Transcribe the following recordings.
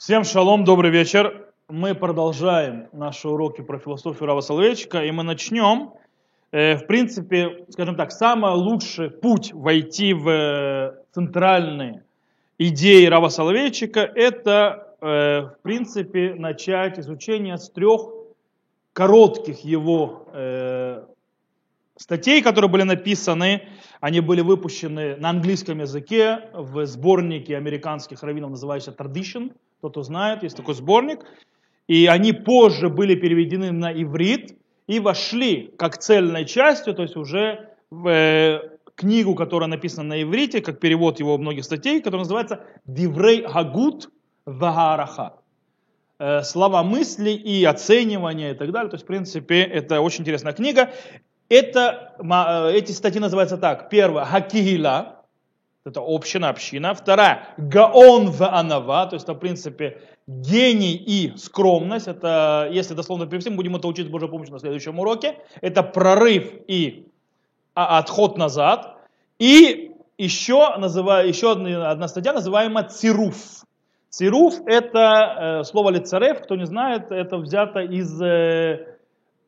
Всем шалом, добрый вечер. Мы продолжаем наши уроки про философию Рава Соловейчика, и мы начнем, э, в принципе, скажем так, самый лучший путь войти в э, центральные идеи Рава Соловейчика, это, э, в принципе, начать изучение с трех коротких его статей, которые были написаны, они были выпущены на английском языке в сборнике американских раввинов, называющийся Tradition, кто-то знает, есть такой сборник. И они позже были переведены на иврит и вошли как цельной частью, то есть уже в э, книгу, которая написана на иврите, как перевод его многих статей, которая называется «Диврей Хагут Вагараха». Э, слова мысли и оценивания и так далее. То есть, в принципе, это очень интересная книга. Это, э, эти статьи называются так. Первое, Хакигила, это община, община. Вторая, Гаон в Анава, то есть это, в принципе, гений и скромность. Это, если дословно перевести, мы будем это учить с Божьей помощью на следующем уроке. Это прорыв и а, отход назад. И еще, называю, еще одна, статья, называемая Цируф. Цируф это э, слово лицарев, кто не знает, это взято из э,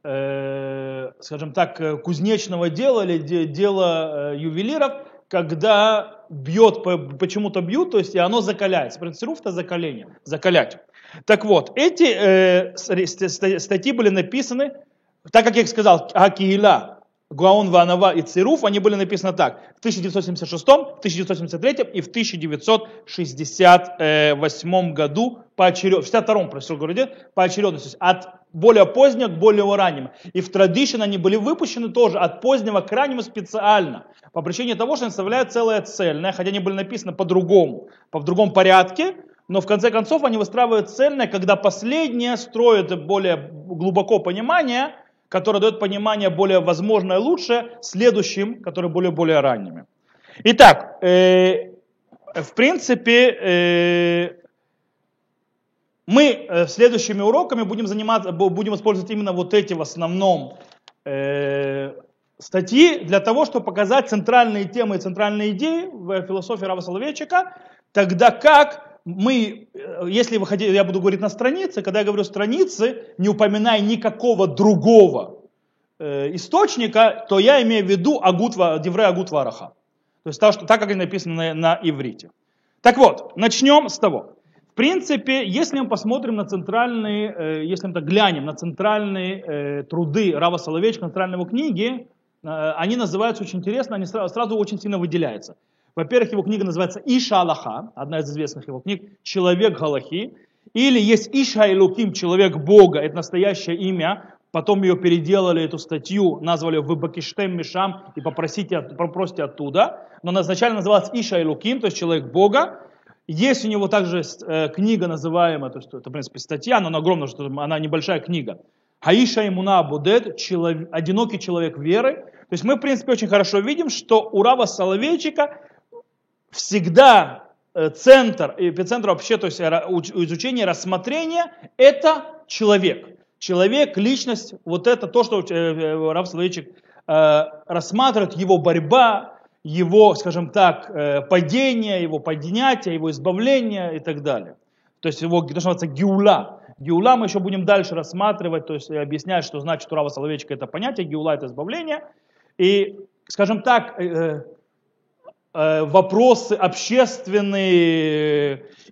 э, скажем так, кузнечного дела или дела э, ювелиров, когда бьет, почему-то бьют, то есть и оно закаляется. Принцируф это закаление, закалять. Так вот, эти э, статьи были написаны, так как я их сказал, Акиила, Гуаон, Ванава и Цируф, они были написаны так, в 1976, в 1973 и в 1968 году поочередно, в 62 прошу говорить, поочередности, от более позднего к более раннему. И в Tradition они были выпущены тоже от позднего к раннему специально, по причине того, что они составляют целое цельное, хотя они были написаны по-другому, по в другом порядке, но в конце концов они выстраивают цельное, когда последнее строит более глубоко понимание, которое дает понимание более возможное лучше следующим, которые более-более ранними. Итак, э, в принципе, э, мы э, следующими уроками будем заниматься, будем использовать именно вот эти в основном э, статьи для того, чтобы показать центральные темы и центральные идеи в философии Рава Соловейчика, тогда как мы, э, если вы хотите, я буду говорить на странице, когда я говорю страницы, не упоминая никакого другого э, источника, то я имею в виду Агутва, Девре Агут Вараха. То есть так, что, так, как они написаны на, на иврите. Так вот, начнем с того. В принципе, если мы посмотрим на центральные, э, если мы так глянем на центральные э, труды Рава Соловейчика, центральной его книги, э, они называются очень интересно, они сразу, очень сильно выделяются. Во-первых, его книга называется Иша Аллаха, одна из известных его книг, Человек Галахи. Или есть Иша Илуким, Человек Бога, это настоящее имя. Потом ее переделали, эту статью, назвали в Бакиштем Мишам и попросите, попросите оттуда. Но она изначально называлась Иша Илуким, то есть Человек Бога. Есть у него также э, книга называемая, то есть это, в принципе, статья, но она огромная, что она небольшая книга. Хаиша Имуна Будет, человек, одинокий человек веры. То есть мы, в принципе, очень хорошо видим, что у Рава Соловейчика всегда э, центр, эпицентр вообще, то есть изучение, рассмотрение, это человек. Человек, личность, вот это то, что э, Рав Соловейчик рассматривает, его борьба, его, скажем так, э, падение, его поднятие, его избавление и так далее. То есть его, то, что называется, гиула. Гиула мы еще будем дальше рассматривать, то есть объяснять, что значит Турава Соловейчика это понятие, гиула это избавление. И, скажем так, э, Э, вопросы общественные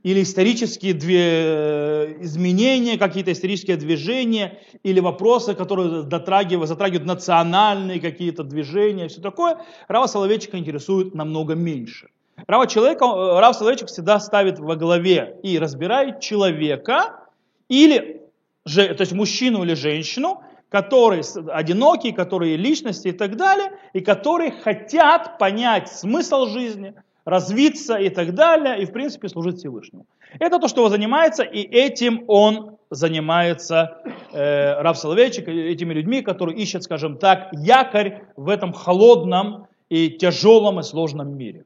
или исторические две, изменения, какие-то исторические движения, или вопросы, которые затрагивают, затрагивают национальные какие-то движения, все такое, Рава Соловейчика интересует намного меньше. Рава, человека, э, Рав Соловейчик всегда ставит во главе и разбирает человека, или, то есть мужчину или женщину, которые одинокие, которые личности и так далее, и которые хотят понять смысл жизни, развиться и так далее, и в принципе служить Всевышнему. Это то, что он занимается, и этим он занимается, э, Рав Соловейчик, этими людьми, которые ищут, скажем так, якорь в этом холодном и тяжелом и сложном мире.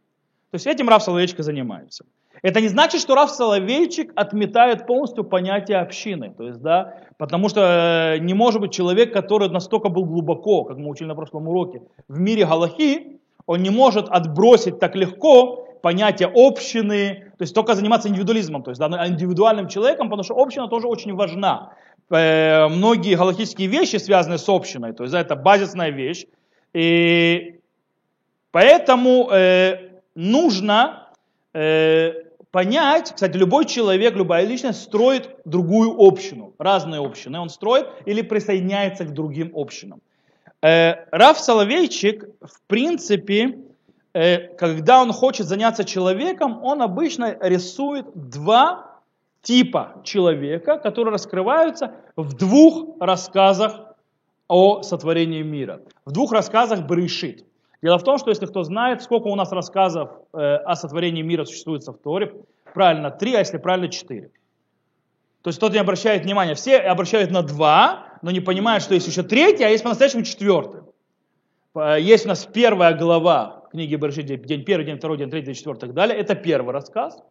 То есть этим Рав Соловейчик занимается. Это не значит, что Раф Соловейчик отметает полностью понятие общины. То есть, да, потому что э, не может быть человек, который настолько был глубоко, как мы учили на прошлом уроке, в мире Галахи, он не может отбросить так легко понятие общины, то есть только заниматься индивидуализмом, то есть да, индивидуальным человеком, потому что община тоже очень важна. Э, многие галактические вещи связаны с общиной, то есть да, это базисная вещь. И поэтому э, нужно э, понять, кстати, любой человек, любая личность строит другую общину, разные общины он строит или присоединяется к другим общинам. Э, Раф Соловейчик, в принципе, э, когда он хочет заняться человеком, он обычно рисует два типа человека, которые раскрываются в двух рассказах о сотворении мира. В двух рассказах Берешит. Дело в том, что если кто знает, сколько у нас рассказов э, о сотворении мира существует в Торе, правильно три, а если правильно четыре. То есть кто-то не обращает внимания, все обращают на два, но не понимают, что есть еще третий, а есть по-настоящему четвертый. Есть у нас первая глава книги Берешит, день первый, день второй, день третий, день четвертый и так далее. Это первый рассказ.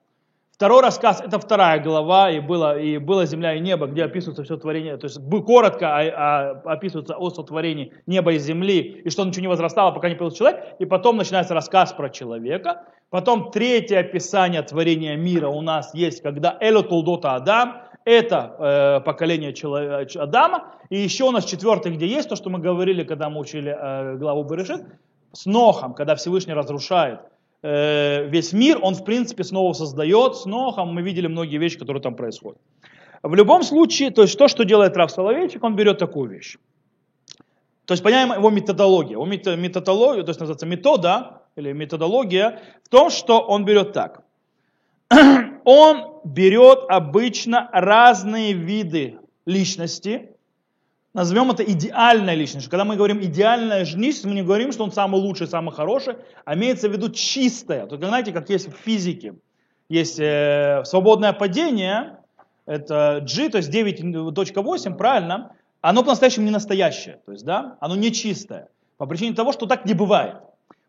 Второй рассказ, это вторая глава, и было, и было земля и небо, где описывается все творение, то есть коротко а, а, описывается о сотворении неба и земли, и что ничего не возрастало, пока не появился человек, и потом начинается рассказ про человека. Потом третье описание творения мира у нас есть, когда Эло Тулдота Адам, это э, поколение человека, Адама, и еще у нас четвертый, где есть то, что мы говорили, когда мы учили э, главу Берешит, с Нохом, когда Всевышний разрушает Э, весь мир, он в принципе снова создает с Нохом, мы видели многие вещи, которые там происходят. В любом случае, то есть то, что делает Рав Соловейчик, он берет такую вещь. То есть понимаем его методология. Его методология, то есть называется метода или методология в том, что он берет так. Он берет обычно разные виды личности, назовем это идеальной личностью. Когда мы говорим идеальная личность, мы не говорим, что он самый лучший, самый хороший, а имеется в виду чистая. Только знаете, как есть в физике. Есть э, свободное падение, это G, то есть 9.8, правильно, оно по-настоящему не настоящее, то есть, да, оно не чистое, по причине того, что так не бывает.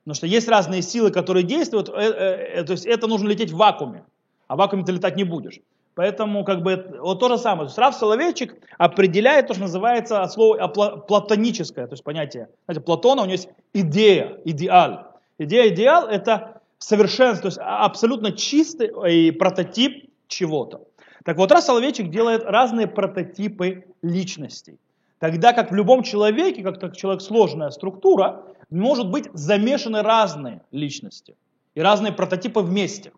Потому что есть разные силы, которые действуют, э, э, э, то есть это нужно лететь в вакууме, а в вакууме ты летать не будешь. Поэтому как бы вот то же самое. То есть Рав Соловейчик определяет то, что называется от слова платоническое, то есть понятие. Знаете, Платона у него есть идея, идеал. Идея, идеал это совершенство, то есть абсолютно чистый прототип чего-то. Так вот, Рав Соловейчик делает разные прототипы личностей. Тогда как в любом человеке, как, как человек сложная структура, может быть замешаны разные личности и разные прототипы вместе.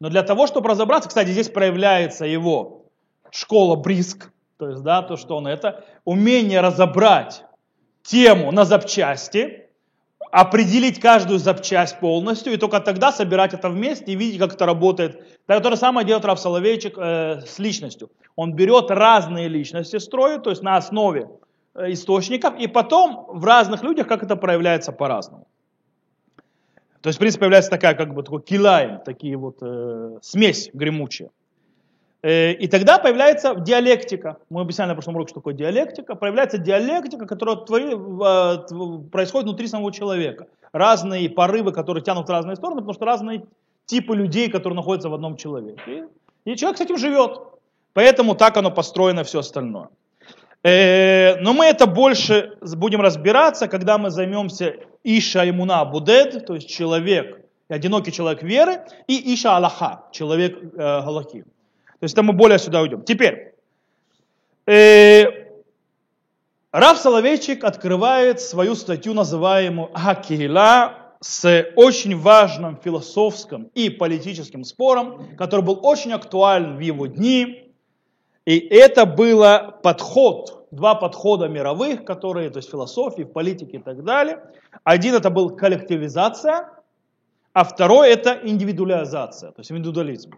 Но для того, чтобы разобраться, кстати, здесь проявляется его школа Бриск, то есть, да, то, что он это, умение разобрать тему на запчасти, определить каждую запчасть полностью, и только тогда собирать это вместе и видеть, как это работает. Так, то же самое делает Раф Соловейчик э, с личностью. Он берет разные личности, строит, то есть на основе э, источников, и потом в разных людях, как это проявляется по-разному. То есть, в принципе, появляется такая, как бы, такой килайм, такие вот э, смесь гремучая. Э, и тогда появляется диалектика. Мы объясняли на прошлом уроке, что такое диалектика. Появляется диалектика, которая твори, э, происходит внутри самого человека. Разные порывы, которые тянут в разные стороны, потому что разные типы людей, которые находятся в одном человеке. И, и человек с этим живет. Поэтому так оно построено все остальное. Э, но мы это больше будем разбираться, когда мы займемся Иша Имуна Будед, то есть человек, одинокий человек веры, и Иша Аллаха, человек э, Галахи. То есть это мы более сюда уйдем. Теперь, э, Рав Соловейчик открывает свою статью, называемую Акила, с очень важным философским и политическим спором, который был очень актуален в его дни, и это было подход, два подхода мировых, которые, то есть философии, в политике и так далее. Один это был коллективизация, а второй это индивидуализация, то есть индивидуализм.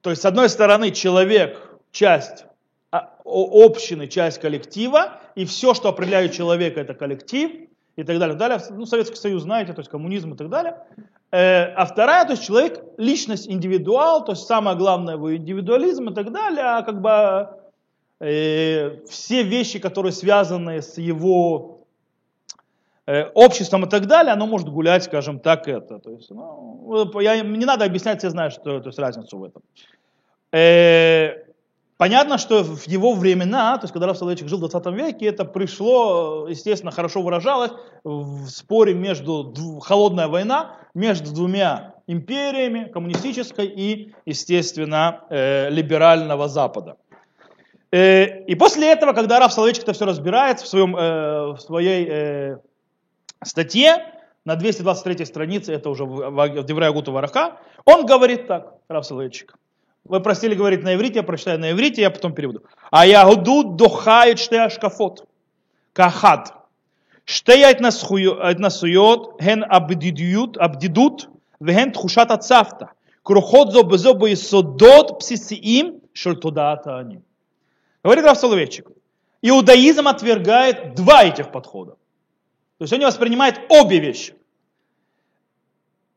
То есть, с одной стороны, человек часть а, общины, часть коллектива, и все, что определяет человека, это коллектив, и так далее, далее. Ну, Советский Союз, знаете, то есть коммунизм и так далее. Э, а вторая, то есть человек, личность, индивидуал, то есть самое главное его индивидуализм и так далее, а как бы все вещи, которые связаны с его э, обществом и так далее, оно может гулять, скажем так, это. То есть, ну, я, не надо объяснять, все знают, что, то есть разницу в этом. Э, Понятно, что в его времена, то есть когда Раф Соловейчик жил в 20 веке, это пришло, естественно, хорошо выражалось в споре между, холодная война между двумя империями коммунистической и, естественно, э, либерального Запада. Э, и после этого, когда Раф Соловейчик это все разбирает в, своем, э, в своей э, статье, на 223 странице, это уже в Деврая Гутова Вараха, он говорит так, Раф Соловейчик. Вы просили говорить на иврите, я прочитаю на иврите, я потом переведу. А я ягуду духает штея шкафот. Кахат. Штея этнасует, ген абдидют, абдидут, вен тхушат ацафта. Крухот зо безо боисодот псисиим шельтудаата аним. Говорит Раф Соловейчик. Иудаизм отвергает два этих подхода. То есть он воспринимает обе вещи.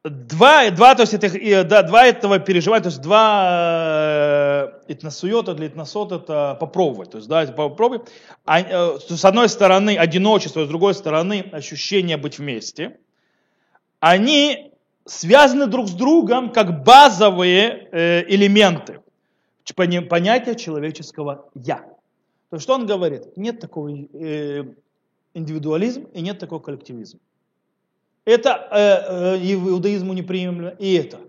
Два, два, то есть это, да, два этого переживать, то есть два э, итнасует или итнасот это попробовать. То есть, да, это попробуй. А, э, с одной стороны одиночество, с другой стороны ощущение быть вместе. Они связаны друг с другом как базовые э, элементы понятия человеческого «я». То что он говорит? Нет такого э, индивидуализм и нет такого коллективизма. Это э, э, иудаизму неприемлемо, и это.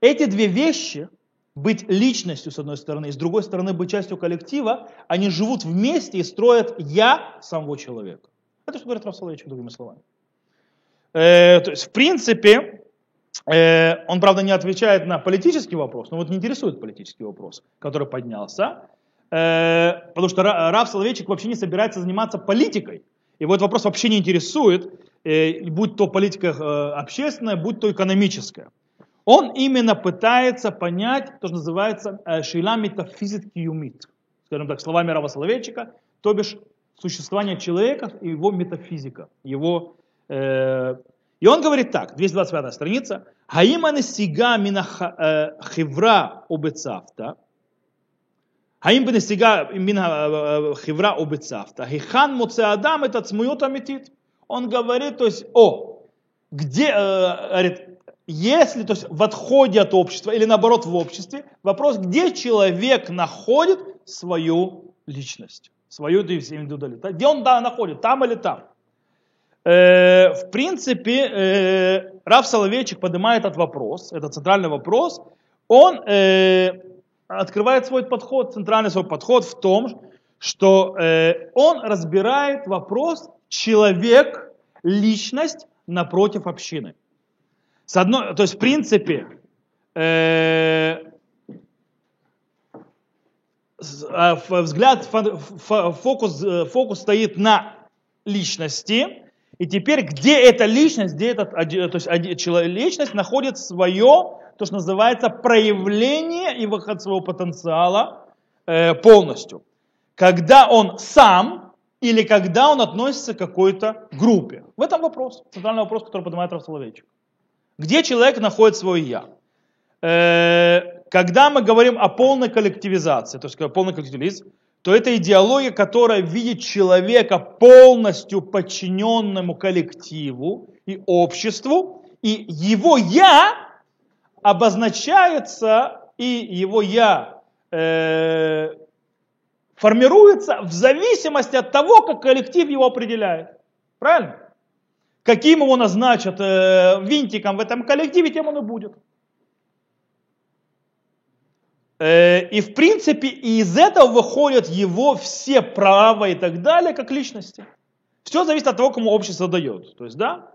Эти две вещи, быть личностью с одной стороны, и с другой стороны быть частью коллектива, они живут вместе и строят я самого человека. Это что говорит Рафсалович другими словами. Э, то есть, в принципе, он, правда, не отвечает на политический вопрос, но вот не интересует политический вопрос, который поднялся, э, потому что Раф Соловейчик вообще не собирается заниматься политикой. Его этот вопрос вообще не интересует, э, будь то политика э, общественная, будь то экономическая. Он именно пытается понять то, что называется э, шейла метафизит киюмит, скажем так, словами Рава Соловейчика, то бишь существование человека и его метафизика, его... Э, и он говорит так, 225 страница. Хаиман сига мина э, хевра обецавта. Хаим бен сига мина э, э, хевра обецавта. Хихан моце адам это цмуют аметит. Он говорит, то есть, о, где, говорит, если, то есть в отходе от общества или наоборот в обществе, вопрос, где человек находит свою личность, свою индивидуалитет, где он да, находит, там или там. Э, в принципе, э, Раф Соловейчик поднимает этот вопрос, это центральный вопрос, он э, открывает свой подход, центральный свой подход в том, что э, он разбирает вопрос человек, личность напротив общины. С одной, то есть в принципе э, а, взгляд, фокус, э, фокус стоит на личности, и теперь где эта личность, где этот, то есть личность находит свое то, что называется проявление и выход своего потенциала э, полностью. Когда он сам или когда он относится к какой-то группе. В этом вопрос, центральный вопрос, который поднимает Рафсоловейчик. Где человек находит свое «я»? Э, когда мы говорим о полной коллективизации, то есть полный коллективизм, то это идеология, которая видит человека полностью подчиненному коллективу и обществу, и его «я» обозначается и его я э, формируется в зависимости от того, как коллектив его определяет. Правильно? Каким его назначат э, винтиком в этом коллективе, тем он и будет. Э, и в принципе из этого выходят его все права и так далее, как личности. Все зависит от того, кому общество дает. То есть, да,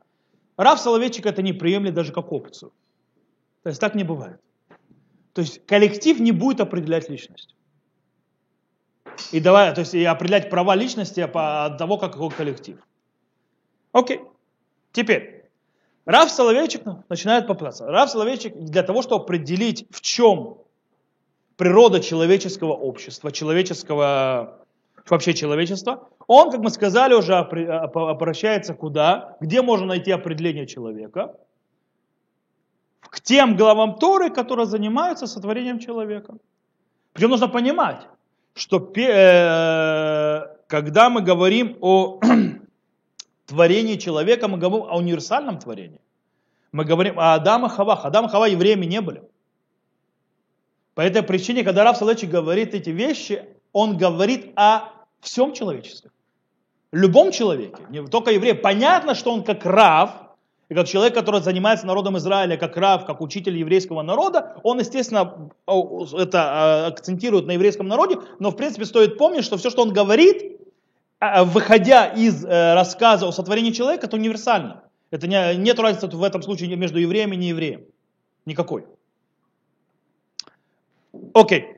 Раф Соловейчик это не приемлет даже как опцию. То есть так не бывает. То есть коллектив не будет определять личность. И, давай, то есть, и определять права личности от того, какой коллектив. Окей. Теперь. Раф Соловейчик начинает попытаться. Раф Соловейчик для того, чтобы определить, в чем природа человеческого общества, человеческого, вообще человечества, он, как мы сказали, уже обращается куда? Где можно найти определение человека? к тем главам Торы, которые занимаются сотворением человека. Причем нужно понимать, что э, когда мы говорим о творении человека, мы говорим о универсальном творении. Мы говорим о Адама Хавах. Адам и Хава евреями не были. По этой причине, когда Рав Салечи говорит эти вещи, он говорит о всем человечестве. Любом человеке, не только евреи. Понятно, что он как Рав, и как человек, который занимается народом Израиля, как рав, как учитель еврейского народа, он, естественно, это а, акцентирует на еврейском народе, но, в принципе, стоит помнить, что все, что он говорит, а, выходя из э, рассказа о сотворении человека, это универсально. Это не, нет разницы в этом случае между евреем и неевреем. Никакой. Окей.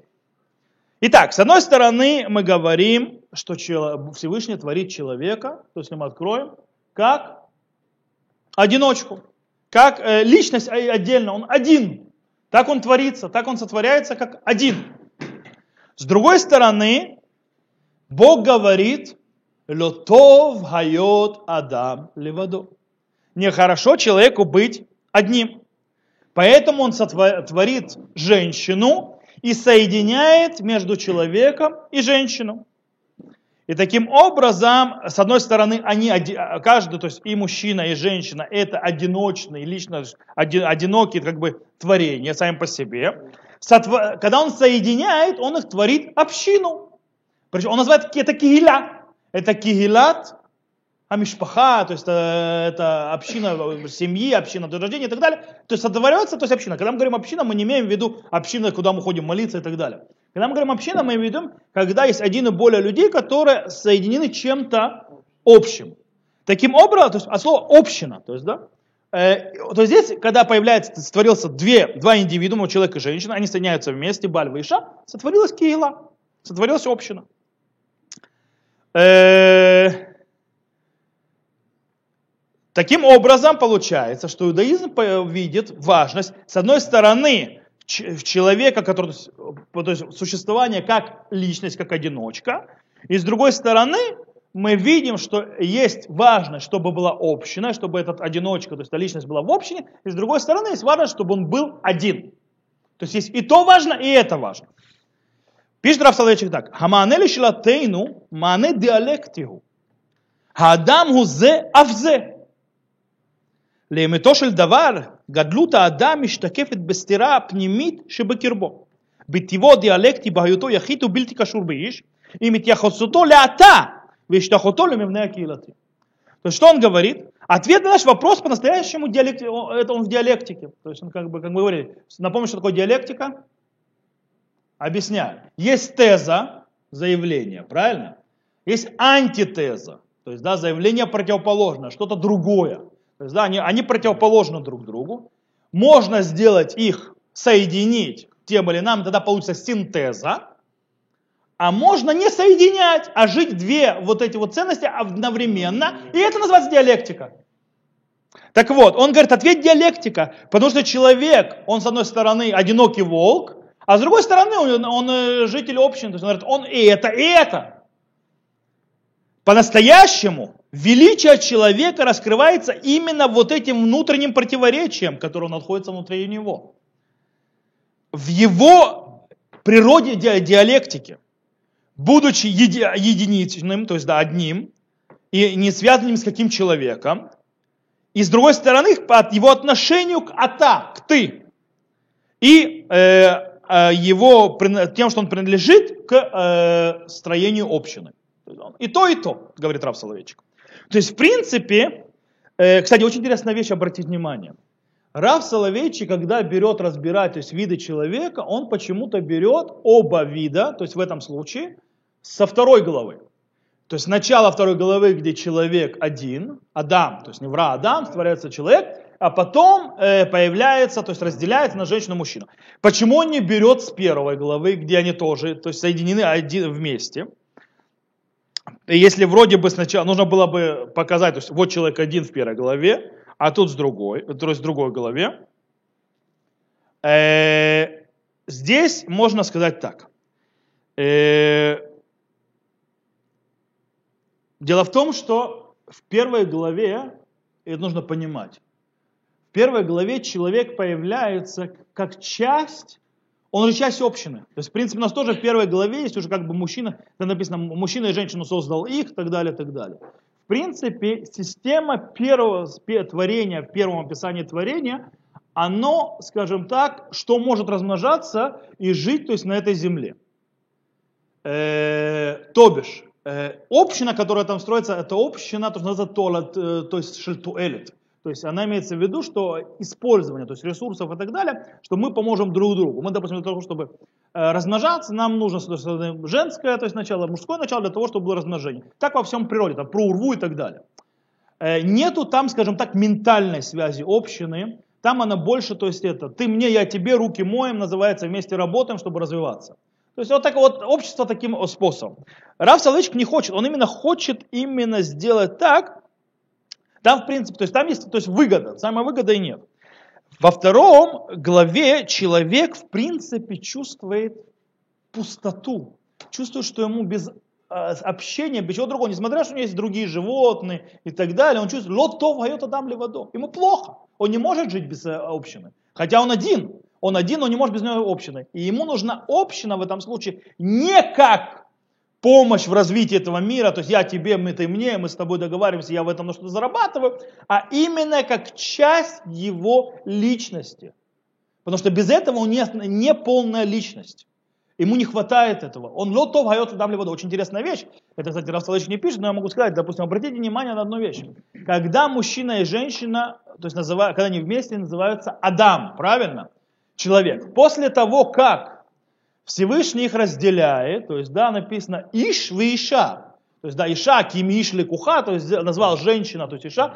Итак, с одной стороны мы говорим, что Всевышний творит человека, то есть мы откроем, как одиночку, как э, личность отдельно, он один. Так он творится, так он сотворяется, как один. С другой стороны, Бог говорит, Лотов хайот адам левадо. Нехорошо человеку быть одним. Поэтому он сотворит женщину и соединяет между человеком и женщину. И таким образом, с одной стороны, они, каждый, то есть и мужчина, и женщина, это одиночные, лично одинокие как бы творения сами по себе. Когда он соединяет, он их творит общину. Причем он называет это кигиля. Это кигилат амишпаха, то есть это, это община семьи, община до рождения и так далее. То есть сотворяется, то есть община. Когда мы говорим община, мы не имеем в виду община, куда мы ходим молиться и так далее. Когда мы говорим община, мы имеем в виду, когда есть один и более людей, которые соединены чем-то общим. Таким образом, то есть от слова община, то есть, да, э, то есть здесь, когда появляется, сотворился две, два индивидуума, человек и женщина, они соединяются вместе, Бальва и Иша, сотворилась Киила, сотворилась община. Э, Таким образом, получается, что иудаизм видит важность, с одной стороны, человека, который, то есть существование как личность, как одиночка, и с другой стороны, мы видим, что есть важность, чтобы была община, чтобы этот одиночка, то есть эта личность была в общине, и с другой стороны, есть важность, чтобы он был один. То есть есть и то важно, и это важно. Пишет Раф Соловейчик так. Хаманели шилатейну мане диалектиху. Хаадам гузе авзе. לאמתו של דבר, גדלות האדם משתקפת בסתירה הפנימית שבקרבו. בטבעו דיאלקטי בהיותו יחיד ובלתי קשור באיש, עם התייחסותו לעתה והשתחותו למבנה הקהילתי. То есть что он говорит? Ответ на наш вопрос по-настоящему диалекти... это он в диалектике. То есть он как бы, как мы говорили, напомню, что такое диалектика? Объясняю. Есть теза, заявление, правильно? Есть антитеза, то есть да, заявление противоположное, что-то другое. То есть, да, они, они противоположны друг другу. Можно сделать их, соединить тем или иным, тогда получится синтеза. А можно не соединять, а жить две вот эти вот ценности одновременно. И это называется диалектика. Так вот, он говорит, ответ диалектика, потому что человек, он с одной стороны одинокий волк, а с другой стороны он, он э, житель общины, то есть он говорит, он и это, и это. По-настоящему величие человека раскрывается именно вот этим внутренним противоречием, которое находится внутри него. В его природе диалектики, будучи еди, единичным, то есть да, одним, и не связанным с каким человеком, и с другой стороны, от его отношению к ата, к ты, и э, э, его, тем, что он принадлежит к э, строению общины. И то, и то, говорит Рав Соловейчик. То есть, в принципе, э, кстати, очень интересная вещь, обратить внимание. Рав Соловейчик, когда берет разбирать то есть, виды человека, он почему-то берет оба вида, то есть в этом случае, со второй головы. То есть начало второй головы, где человек один, Адам, то есть не вра Адам, створяется человек, а потом э, появляется, то есть разделяется на женщину и мужчину. Почему он не берет с первой головы, где они тоже, то есть соединены один вместе? Если вроде бы сначала нужно было бы показать, то есть вот человек один в первой голове, а тут с другой, то есть в другой голове, э, здесь можно сказать так. Э, дело в том, что в первой главе, это нужно понимать, в первой главе человек появляется как часть он же часть общины. То есть, в принципе, у нас тоже в первой главе есть уже как бы мужчина, там написано, мужчина и женщину создал их, и так далее, и так далее. В принципе, система первого творения, в первом описании творения, оно, скажем так, что может размножаться и жить, то есть на этой земле. Э, то бишь, э, община, которая там строится, это община, то, что называется толат, э, то есть шельтуэлит. То есть она имеется в виду, что использование то есть ресурсов и так далее, что мы поможем друг другу. Мы, допустим, для того, чтобы э, размножаться, нам нужно женское, то есть начало, мужское начало для того, чтобы было размножение. Так во всем природе, там, про урву и так далее. Э, нету там, скажем так, ментальной связи общины, там она больше, то есть это, ты мне, я тебе, руки моем, называется, вместе работаем, чтобы развиваться. То есть вот так вот общество таким способом. Рав Соловейчик не хочет, он именно хочет именно сделать так, там, в принципе, то есть там есть то есть выгода, самая выгода и нет. Во втором главе человек, в принципе, чувствует пустоту, чувствует, что ему без а, общения, без чего другого, несмотря что у него есть другие животные и так далее, он чувствует, лотов гает адам водо. Ему плохо, он не может жить без э, общины. Хотя он один, он один, но не может без него общины. И ему нужна община в этом случае не как помощь в развитии этого мира, то есть я тебе, мы ты мне, мы с тобой договариваемся, я в этом на что-то зарабатываю, а именно как часть его личности. Потому что без этого он не, не полная личность. Ему не хватает этого. Он лотов гает дам воду. Очень интересная вещь. Это, кстати, Рафсалович не пишет, но я могу сказать, допустим, обратите внимание на одну вещь. Когда мужчина и женщина, то есть называют, когда они вместе называются Адам, правильно? Человек. После того, как Всевышний их разделяет, то есть, да, написано Иш в Иша. То есть, да, Иша, Ким Иш Куха, то есть назвал женщина, то есть Иша.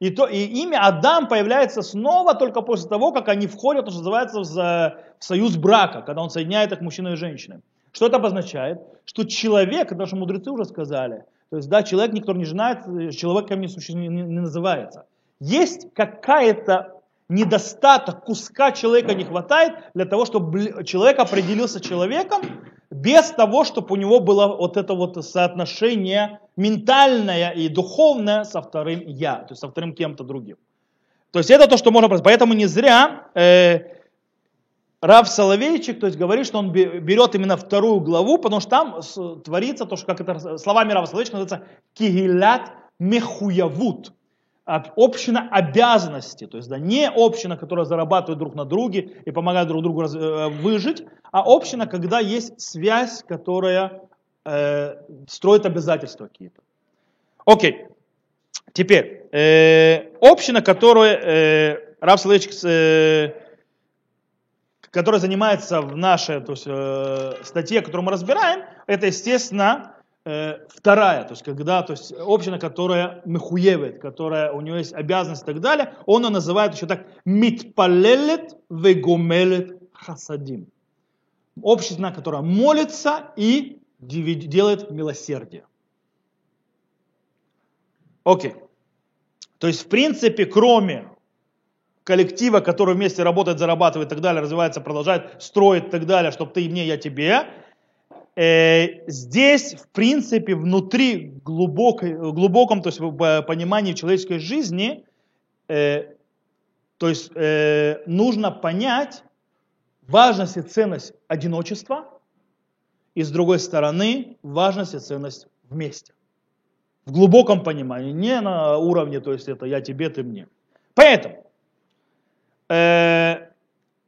И, то, и имя Адам появляется снова только после того, как они входят, то, что называется, в, в союз брака, когда он соединяет их мужчину и женщину. Что это обозначает? Что человек, это наши мудрецы уже сказали, то есть, да, человек никто не женает, человеком не, не, не называется. Есть какая-то недостаток куска человека не хватает для того, чтобы человек определился человеком без того, чтобы у него было вот это вот соотношение ментальное и духовное со вторым я, то есть со вторым кем-то другим. То есть это то, что можно просто. Поэтому не зря э, Рав Соловейчик, то есть говорит, что он берет именно вторую главу, потому что там творится то, что как это словами Рава Соловейчика называется кигилят мехуявут община обязанности, то есть да, не община, которая зарабатывает друг на друге и помогает друг другу раз, э, выжить, а община, когда есть связь, которая э, строит обязательства какие-то. Окей, теперь, э, община, которая э, Рав Соловейчик, э, которая занимается в нашей то есть, э, статье, которую мы разбираем, это, естественно, вторая, то есть когда, то есть община, которая мехуевет, которая у нее есть обязанность и так далее, он ее называет еще так митпалелет вегомелет хасадим. Община, которая молится и делает милосердие. Окей. То есть, в принципе, кроме коллектива, который вместе работает, зарабатывает и так далее, развивается, продолжает строить и так далее, чтобы ты мне, я тебе, э, здесь, в принципе, внутри глубокой, глубоком то есть, понимании человеческой жизни, э, то есть э, нужно понять важность и ценность одиночества, и с другой стороны важность и ценность вместе. В глубоком понимании, не на уровне, то есть это я тебе, ты мне. Поэтому э,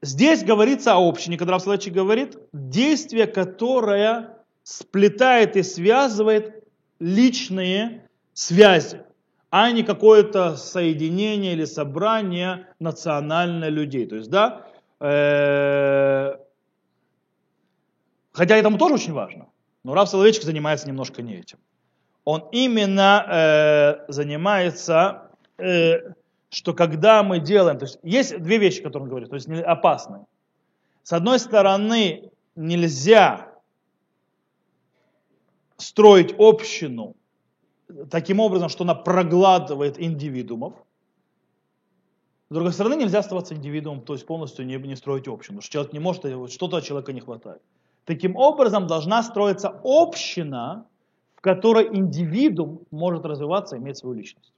Здесь говорится о общине, когда Равславичи говорит, действие, которое сплетает и связывает личные связи, а не какое-то соединение или собрание национальных людей. То есть, да, э, хотя этому тоже очень важно, но Рав Соловейчик занимается немножко не этим. Он именно э, занимается э, что когда мы делаем, то есть есть две вещи, которые он говорит, то есть опасные. С одной стороны, нельзя строить общину таким образом, что она прогладывает индивидуумов. С другой стороны, нельзя оставаться индивидуумом, то есть полностью не, не строить общину, человек не может, что-то от человека не хватает. Таким образом, должна строиться община, в которой индивидуум может развиваться и иметь свою личность.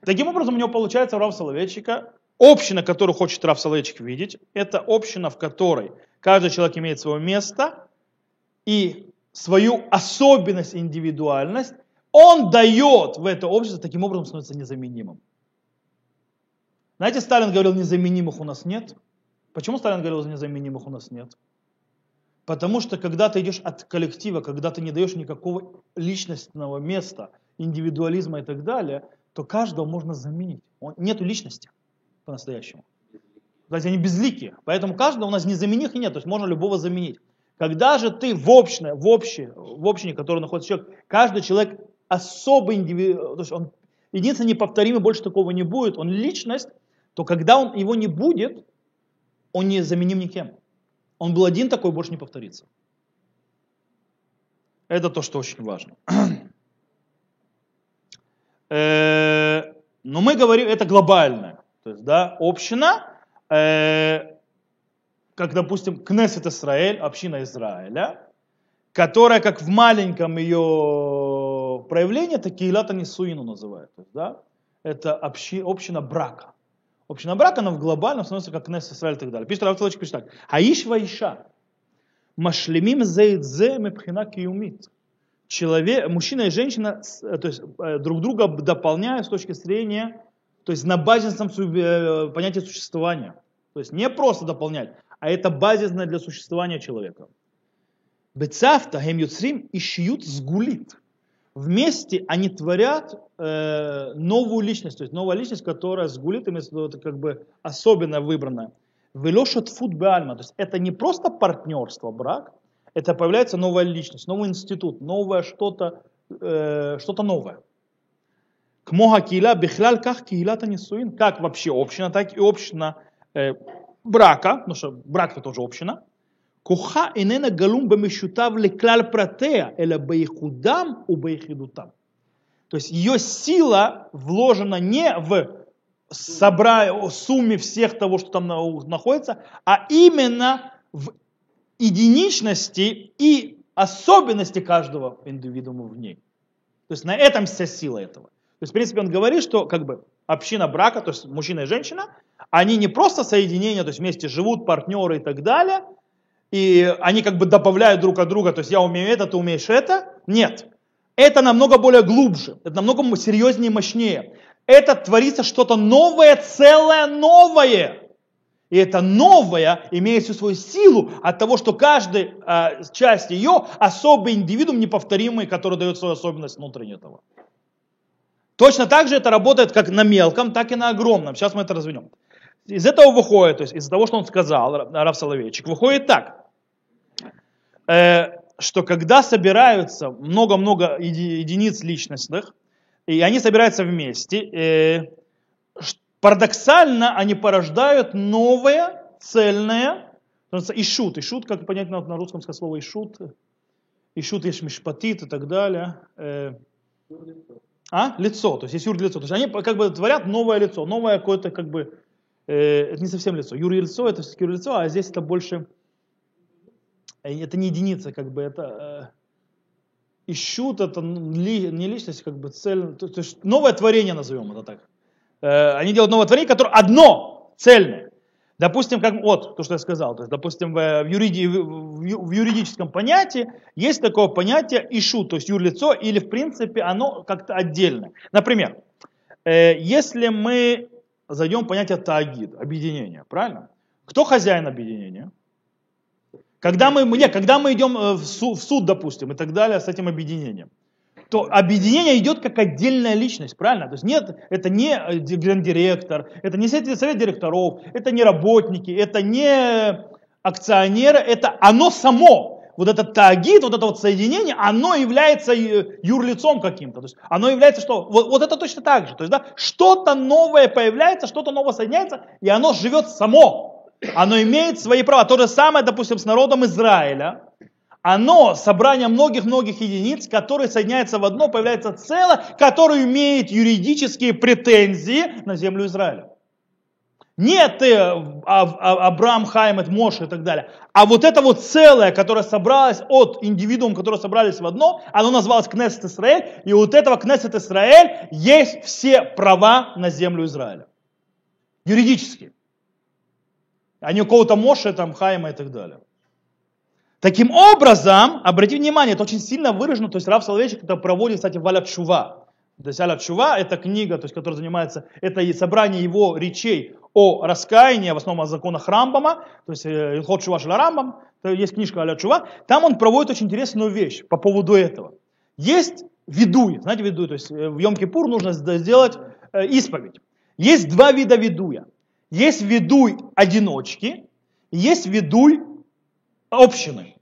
Таким образом, у него получается Рав Соловейчика, община, которую хочет Рав Соловейчик видеть, это община, в которой каждый человек имеет свое место и свою особенность, индивидуальность, он дает в это общество, таким образом становится незаменимым. Знаете, Сталин говорил, незаменимых у нас нет. Почему Сталин говорил, незаменимых у нас нет? Потому что когда ты идешь от коллектива, когда ты не даешь никакого личностного места, индивидуализма и так далее, то каждого можно заменить. Он, нету личности по-настоящему. То есть они безликие. Поэтому каждого у нас незаменимых и нет. То есть можно любого заменить. Когда же ты в общее, в общее, в общине, который находится человек, каждый человек особый индивид, то есть он единственный неповторимый, больше такого не будет, он личность, то когда он его не будет, он не заменим никем. Он был один такой, больше не повторится. Это то, что очень важно. Э, но мы говорим, это глобальное. То есть, да, община, э, как, допустим, Кнессет Израиль, община Израиля, которая как в маленьком ее проявлении, это Кейлата Нисуину называют. Да, это общи, община брака. Община брака, она в глобальном становится как Кнессет Израиль и так далее. Пишет Равцелович, пишет так. Аиш ваиша. Машлемим зейдзе мепхина киумит. Человек, мужчина и женщина то есть, э, друг друга дополняют с точки зрения, то есть на базисном э, понятии существования. То есть не просто дополнять, а это базисное для существования человека. Бецавта гем юцрим ищут сгулит. Вместе они творят э, новую личность, то есть новая личность, которая виду, это как бы особенно выбранная. Велошат фут бальма, то есть это не просто партнерство, брак, это появляется новая личность, новый институт, новое что-то, э, что-то новое. Кмога киля бихляль как киилата несуин, как вообще община, так и община э, брака, потому что брак это тоже община, כוחה איננה גלום במשותף לכלל פרטיה, אלא בייחודם ובייחודותם. То есть ее сила вложена не в собра... сумме всех того, что там находится, а именно в единичности и особенности каждого индивидуума в ней. То есть на этом вся сила этого. То есть, в принципе, он говорит, что как бы община брака, то есть мужчина и женщина, они не просто соединение, то есть вместе живут, партнеры и так далее, и они как бы добавляют друг от друга, то есть я умею это, ты умеешь это. Нет. Это намного более глубже, это намного серьезнее и мощнее. Это творится что-то новое, целое новое. И это новое имеет всю свою силу от того, что каждая э, часть ее особый индивидуум неповторимый, который дает свою особенность внутренне этого. Точно так же это работает как на мелком, так и на огромном. Сейчас мы это разведем. Из этого выходит, то есть из-за того, что он сказал, Раф Соловейчик, выходит так, э, что когда собираются много-много единиц личностных, и они собираются вместе, э, парадоксально они порождают новое, цельное, ишут. Ишут, как понять на, на русском слово ишут? Ишут есть мишпатит и так далее. Э, а? Лицо, то есть есть юр лицо. То есть они как бы творят новое лицо, новое какое-то как бы это не совсем лицо. Юрий лицо это все-таки лицо, а здесь это больше, э, это не единица, как бы это э, ищут, это ли, не личность, как бы цель, то, то есть новое творение назовем это так. Э, они делают новое творение, которое одно, цельное. Допустим, как вот то, что я сказал, то есть, допустим, в, юриди, в, в юридическом понятии есть такое понятие ишу, то есть юрлицо, или в принципе оно как-то отдельно. Например, э, если мы зайдем в понятие тагид, объединение, правильно? Кто хозяин объединения? Когда мы, нет, когда мы идем э, в суд, в суд, допустим, и так далее с этим объединением, то объединение идет как отдельная личность, правильно? То есть нет, это не э, гендиректор, это не совет директоров, это не работники, это не акционеры, это оно само вот этот тагид, вот это вот соединение, оно является юрлицом каким-то. То есть оно является что? Вот, вот это точно так же. То есть да, что-то новое появляется, что-то новое соединяется, и оно живет само. Оно имеет свои права. То же самое, допустим, с народом Израиля. Оно, собрание многих-многих единиц, которые соединяются в одно, появляется целое, которое имеет юридические претензии на землю Израиля. Нет ты, э, Абрам, Хаймет, Моше и так далее. А вот это вот целое, которое собралось от индивидуума, которые собрались в одно, оно называлось Кнессет Исраэль. И вот этого Кнессет Исраэль есть все права на землю Израиля. Юридически. А не у кого-то Моше, там, Хайма и так далее. Таким образом, обратите внимание, это очень сильно выражено, то есть Рав Соловейчик это проводит, кстати, в Алят Шува. То есть Алят Шува это книга, то есть, которая занимается, это собрание его речей о раскаянии, в основном о законах Рамбама, то есть э, Илхот Шува Рамбам, есть книжка Аля Чува, там он проводит очень интересную вещь по поводу этого. Есть ведуй, знаете ведуй, то есть э, в Йом-Кипур нужно сделать э, исповедь. Есть два вида ведуя. Есть ведуй одиночки, есть ведуй общины.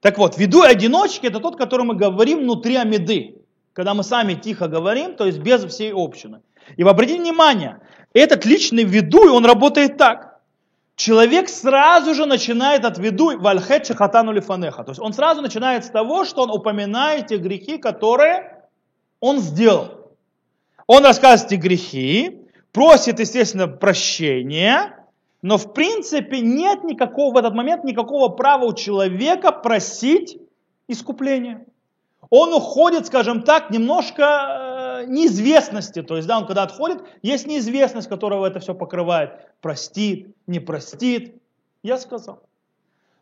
Так вот, ведуй одиночки это тот, который мы говорим внутри Амиды. Когда мы сами тихо говорим, то есть без всей общины. И обратите внимание, этот личный ведуй, он работает так. Человек сразу же начинает от ведуй вальхет шахатану лифанеха. То есть он сразу начинает с того, что он упоминает те грехи, которые он сделал. Он рассказывает эти грехи, просит, естественно, прощения, но в принципе нет никакого в этот момент никакого права у человека просить искупления. Он уходит, скажем так, немножко э, неизвестности. То есть, да, он когда отходит, есть неизвестность, которого это все покрывает. Простит, не простит. Я сказал.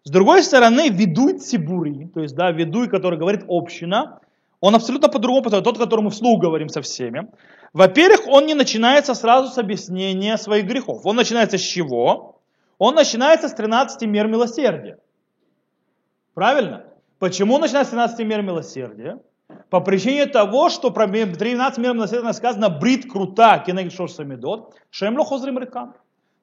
С другой стороны, ведуй цибури, то есть, да, ведуй, который говорит община, он абсолютно по-другому поставит, тот, который мы вслух говорим со всеми. Во-первых, он не начинается сразу с объяснения своих грехов. Он начинается с чего? Он начинается с 13 мер милосердия. Правильно? Почему начинается с 13 мер милосердия? По причине того, что про 13 мер милосердия сказано «брит крута кенегит шош самидот, шемло хозрим рекам».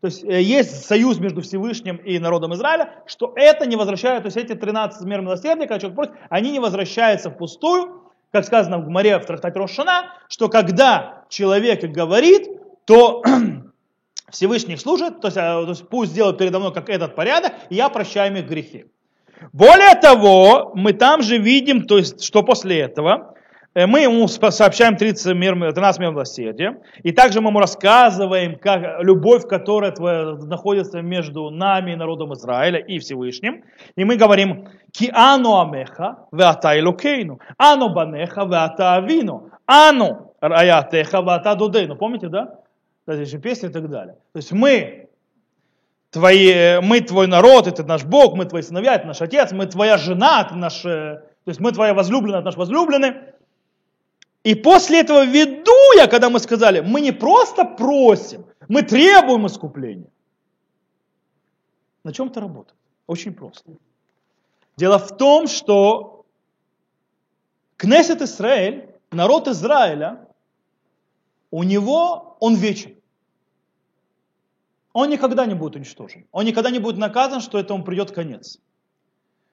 То есть э, есть союз между Всевышним и народом Израиля, что это не возвращает, то есть эти 13 мер милосердия, когда человек просит, они не возвращаются впустую, как сказано в Гмаре в трактате Рошана, что когда человек говорит, то Всевышний служит, то есть, а, то есть пусть сделают передо мной как этот порядок, и я прощаю их грехи. Более того, мы там же видим, то есть, что после этого, Э, мы ему сообщаем 30 мир, 13 мир милосердия, и также мы ему рассказываем, как любовь, которая твоя, находится между нами и народом Израиля и Всевышним, и мы говорим, ки ану амеха веата илокейну, ану банеха веата авину, ану раятеха веата дудейну. Помните, да? Же песни и так далее. То есть мы твои, мы твой народ, это наш Бог, мы твои сыновья, это наш отец, мы твоя жена, это наш, то есть мы твоя возлюбленная, это наш возлюбленный. И после этого веду я, когда мы сказали, мы не просто просим, мы требуем искупления. На чем это работает? Очень просто. Дело в том, что Кнессет Израиль, народ Израиля, у него он вечен. Он никогда не будет уничтожен. Он никогда не будет наказан, что этому придет конец.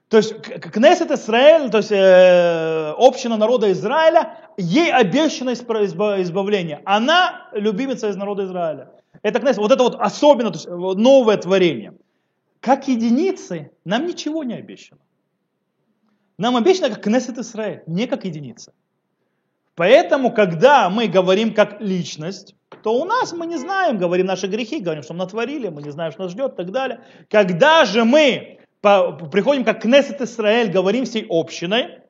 То есть Кнессет Израиль, то есть э, община народа Израиля, ей обещано избавление. Она любимица из народа Израиля. Это Кнессет, вот это вот особенно, то есть новое творение. Как единицы нам ничего не обещано. Нам обещано как Кнессет Израиль, не как единица. Поэтому, когда мы говорим как личность, то у нас мы не знаем, говорим наши грехи, говорим, что мы натворили, мы не знаем, что нас ждет и так далее. Когда же мы приходим как Кнессет Израиль, говорим всей общиной,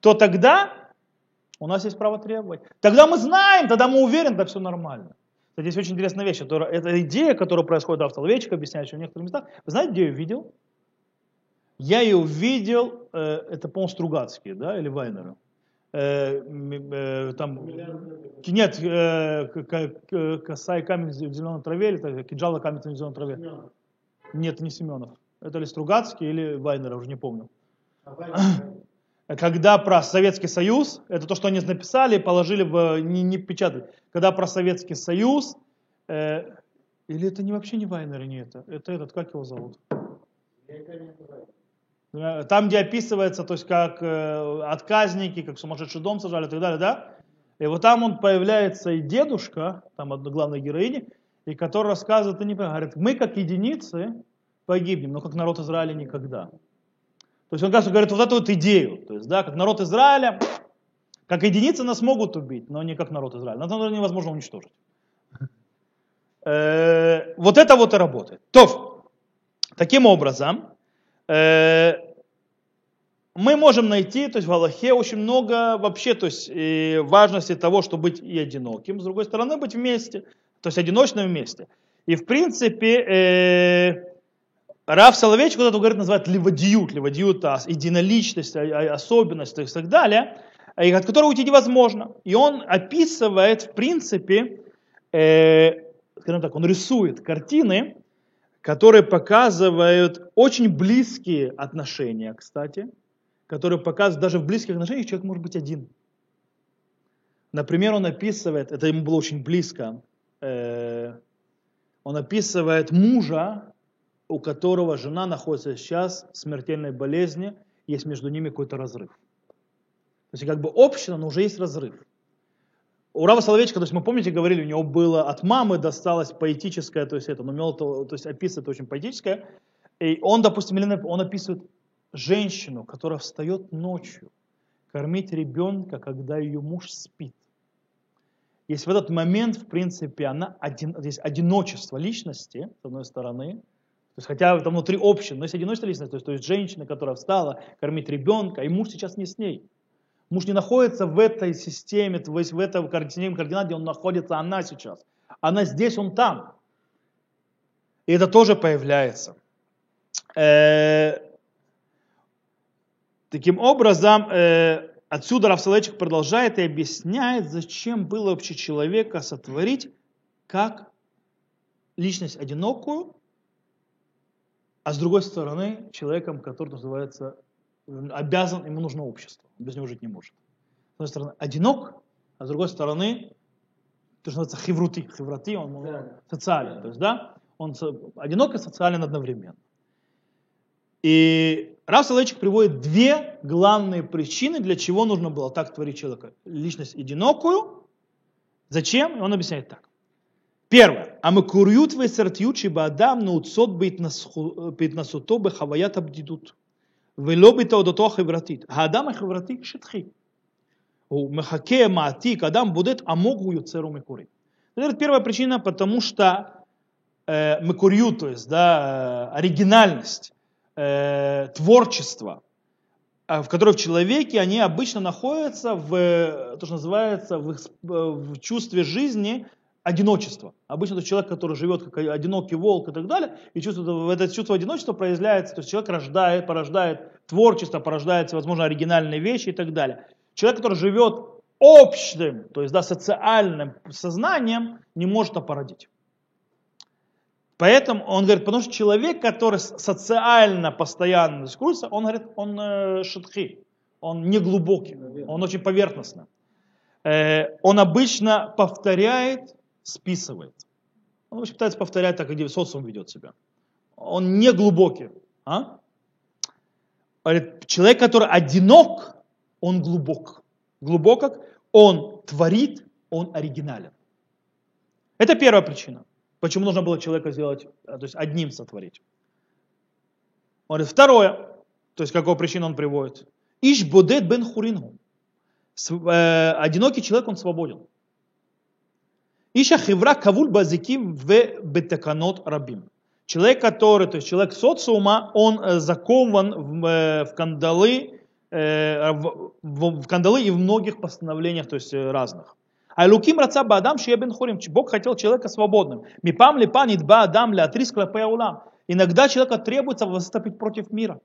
то тогда у нас есть право требовать. Тогда мы знаем, тогда мы уверены, да все нормально. Здесь очень интересная вещь. Которая, это идея, которая происходит, автор Ловечек объясняет в некоторых местах. Вы знаете, где я ее видел? Я ее видел, э, это, по-моему, Стругацкие, да, или Вайнеры. Э, э, там, нет, э, косая камень в зеленой траве, или кинжала камень в зеленой траве. Нет, не Семенов. Это ли Стругацкий или Вайнер, уже не помню. А Когда про Советский Союз, это то, что они написали, положили в, не, не печатали. Когда про Советский Союз, э, или это не вообще не Вайнер, не это, это этот, как его зовут? Там, где описывается, то есть как э, отказники, как сумасшедший дом сажали и так далее, да? И вот там он появляется и дедушка, там одна главная героиня, и который рассказывает, и не говорит, мы как единицы, погибнем, но как народ Израиля никогда. То есть он, кажется, говорит вот эту вот идею. То есть, да, как народ Израиля, как единицы нас могут убить, но не как народ Израиля. Нас невозможно уничтожить. Э, вот это вот и работает. То, таким образом, э, мы можем найти, то есть в Аллахе очень много вообще, то есть важности того, чтобы быть и одиноким, с другой стороны быть вместе, то есть одиночным вместе. И в принципе, э, Рав Соловейчик вот это говорит, называет левадиют, левадиют, а, единоличность, а, а, особенность и так далее, от которой уйти невозможно. И он описывает, в принципе, э, скажем так, он рисует картины, которые показывают очень близкие отношения, кстати, которые показывают, даже в близких отношениях человек может быть один. Например, он описывает, это ему было очень близко, э, он описывает мужа, у которого жена находится сейчас в смертельной болезни, есть между ними какой-то разрыв. То есть как бы община, но уже есть разрыв. У Рава Соловейчика, то есть мы помните, говорили, у него было от мамы досталось поэтическое, то есть это, но умел, то, то есть описывает очень поэтическое. И он, допустим, он описывает женщину, которая встает ночью, кормить ребенка, когда ее муж спит. Есть в этот момент, в принципе, она один, здесь одиночество личности, с одной стороны, то есть, хотя там внутри общин, но есть одиночество личности, то есть, то есть женщина, которая встала кормить ребенка, и муж сейчас не с ней. Муж не находится в этой системе, в, этом системе координат, где он находится, она сейчас. Она здесь, он там. И это тоже появляется. Э, таким образом, э, отсюда Равсалечик продолжает и объясняет, зачем было вообще человека сотворить как личность одинокую, а с другой стороны человеком, который называется обязан, ему нужно общество, без него жить не может. С одной стороны, одинок, а с другой стороны, то, что называется хеврути, хеврати, он, он социален, то есть, да, он одинок и социален одновременно. И Рав Соловейчик приводит две главные причины, для чего нужно было так творить человека. Личность одинокую. Зачем? И он объясняет так. Первое. А мы курют вы сертью чебадам на уцот э, бит насуто бы хаваят абдидут. ולא בתעודתו החברתית. האדם החברתי שטחי. הוא מחכה, מעתיק, אדם בודד עמוק הוא יוצר ומקורי. Это первая причина, потому что э, макурью, то есть да, оригинальность, э, творчество, в которой в человеке они обычно находятся в, то, что называется, в, в чувстве жизни одиночества. Обычно это человек, который живет как одинокий волк и так далее, и чувствует, это чувство одиночества проявляется, то есть человек рождает, порождает творчество, порождается, возможно, оригинальные вещи и так далее. Человек, который живет общим, то есть да, социальным сознанием, не может это породить. Поэтому он говорит, потому что человек, который социально постоянно дискуссируется, он говорит, он э, шатхи, он не глубокий, он очень поверхностный. Э, он обычно повторяет, списывает. Он обычно пытается повторять так, как социум ведет себя. Он не глубокий. А? Человек, который одинок, он глубок. Глубок как? Он творит, он оригинален. Это первая причина. Почему нужно было человека сделать, э, то есть одним сотворить. Он говорит, второе, то есть какую причину он приводит. Иш бодет бен хурингу. Э, одинокий человек, он свободен. Иша хевра кавуль базиким в бетаканот рабим. Человек, который, то есть человек социума, он э, закован в, в кандалы, в, в, в кандалы и в многих постановлениях, то есть разных. А Луким раца Баадам Шиебен Хорим. Бог хотел человека свободным. Мипам ли панит ба Адам ля атрис улам. Иногда человека требуется выступить против мира.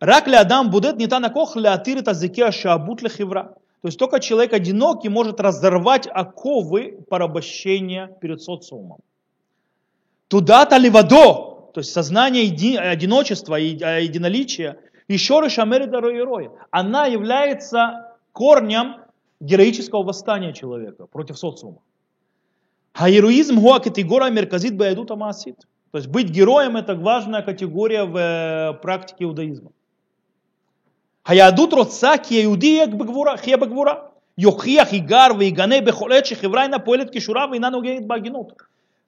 Рак ли Адам будет не та на кох ля атирит азике шабут ли хивра. То есть только человек одинокий может разорвать оковы порабощения перед социумом. Туда-то ли водо, то есть сознание еди, одиночества и единоличия, еще раз шамерида она является корнем героического восстания человека против социума. А героизм хуа категория мерказит баядута маасит. То есть быть героем это важная категория в э, практике иудаизма. היהדות רוצה כי היהודי יחיה בגבורה. יוכיח, יגר ויגנה בכל עת שחברה אינה פועלת כשורה ואינה נוגעת בהגינות.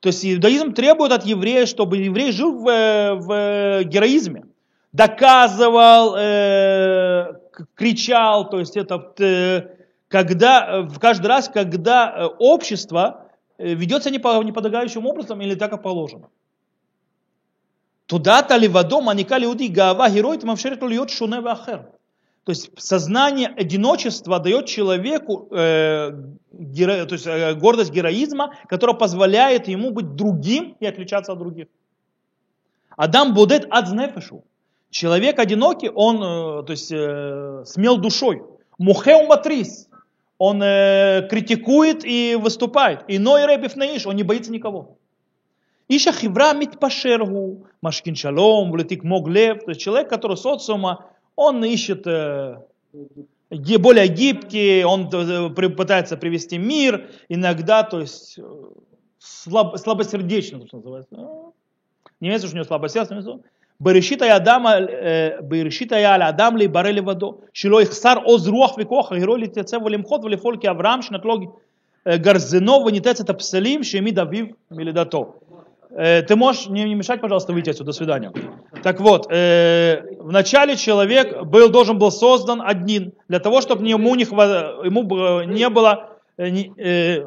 То есть иудаизм требует от еврея, чтобы еврей жил в, э, в э, героизме. Доказывал, э, кричал, то есть это когда, э, каждый раз, когда э, общество э, ведется неподобающим образом или так, как положено. Туда-то ли водом, аника люди гава герой, мавшерит льет шуне ахер. То есть сознание одиночества дает человеку э, геро, то есть, э, гордость героизма, которая позволяет ему быть другим и отличаться от других. Адам будет адзнефешу. Человек одинокий, он э, то есть, э, смел душой. Мухеу матрис он э, критикует и выступает. Иной Рэбиф Наиш, он не боится никого. Иша хивра митпашергу, машкин шалом, влетик мог лев. То есть человек, который социума, он ищет э, более гибкий, он э, пытается привести мир, иногда, то есть э, слаб, слабосердечно, то, что называется. Ну, не имеется, что у него слабосердечно. Берешита я адама, берешита я адам ли барели вадо, шило их сар оз руах викоха, герой ли тецев воли валифольки Авраам, шнатлоги гарзино, ванитец это псалим, шеми давив милидато. Э, ты можешь не, не мешать, пожалуйста, выйти отсюда. До свидания. Так вот, э, вначале человек был, должен был создан один, для того, чтобы ему не, хват, ему не было э, э,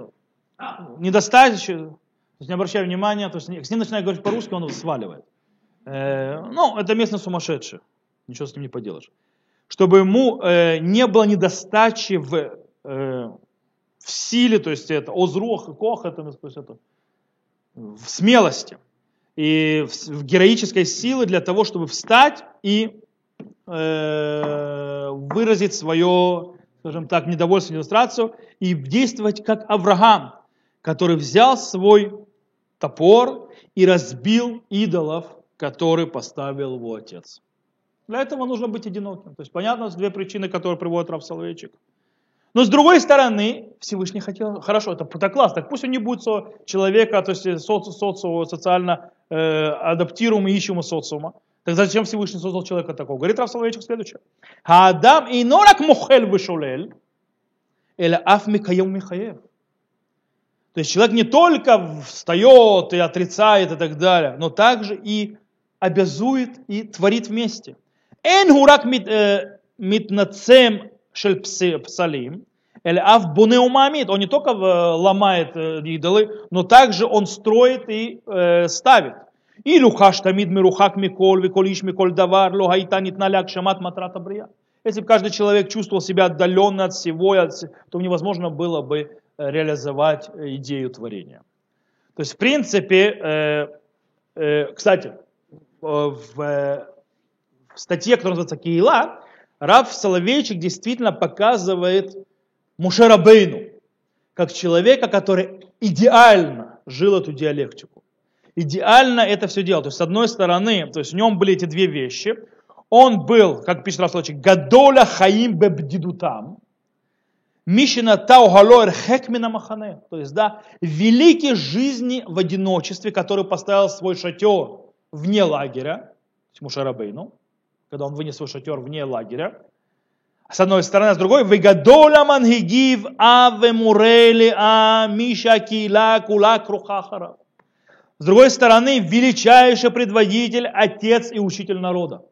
недостаточно, не обращая внимания, то есть с ним начинает говорить по-русски, он его сваливает. Э, ну, это местно сумасшедший, ничего с ним не поделаешь. Чтобы ему э, не было недостачи в, э, в силе, то есть это озрух, кох, это, то это, в смелости и в, героической силе для того, чтобы встать и э, выразить свое, скажем так, недовольство, иллюстрацию и действовать как Авраам, который взял свой топор и разбил идолов который поставил его отец. Для этого нужно быть одиноким. То есть понятно, две причины, которые приводят Рав Соловейчик. Но с другой стороны, Всевышний хотел, хорошо, это, это класс, так пусть он не будет со, человека, то есть соци, социо, социально э, адаптируемого, ищемого социума. Так зачем Всевышний создал человека такого? Говорит Рав Соловейчик следующее. Хаадам и норак мухель вышулель, или аф микаем михаев. То есть человек не только встает и отрицает и так далее, но также и обязует и творит вместе. Эн хурак митнацем шель или ав бунеумамид, он не только э, ломает э, идолы, но также он строит и э, ставит. И лухаш тамид мирухак миколь, виколиш миколь давар, лохайта нитналяк шамат матрата брия. Если бы каждый человек чувствовал себя отдаленно от всего, то невозможно было бы реализовать идею творения. То есть, в принципе, кстати, в, в статье, которая называется Киила, Рав Соловейчик действительно показывает Мушера Бейну, как человека, который идеально жил эту диалектику. Идеально это все делал. То есть, с одной стороны, то есть в нем были эти две вещи. Он был, как пишет Рав Соловейчик, Гадоля Хаим Бебдидутам, Мишина Таугалор Хекмина Махане. То есть, да, великий жизни в одиночестве, который поставил свой шатер вне лагеря, Мушарабейну, когда он вынес свой шатер вне лагеря, с одной стороны, а с другой, «Вегадоля мангигив аве мурели а миша кила кула крухахара». С другой стороны, величайший предводитель, отец и учитель народа.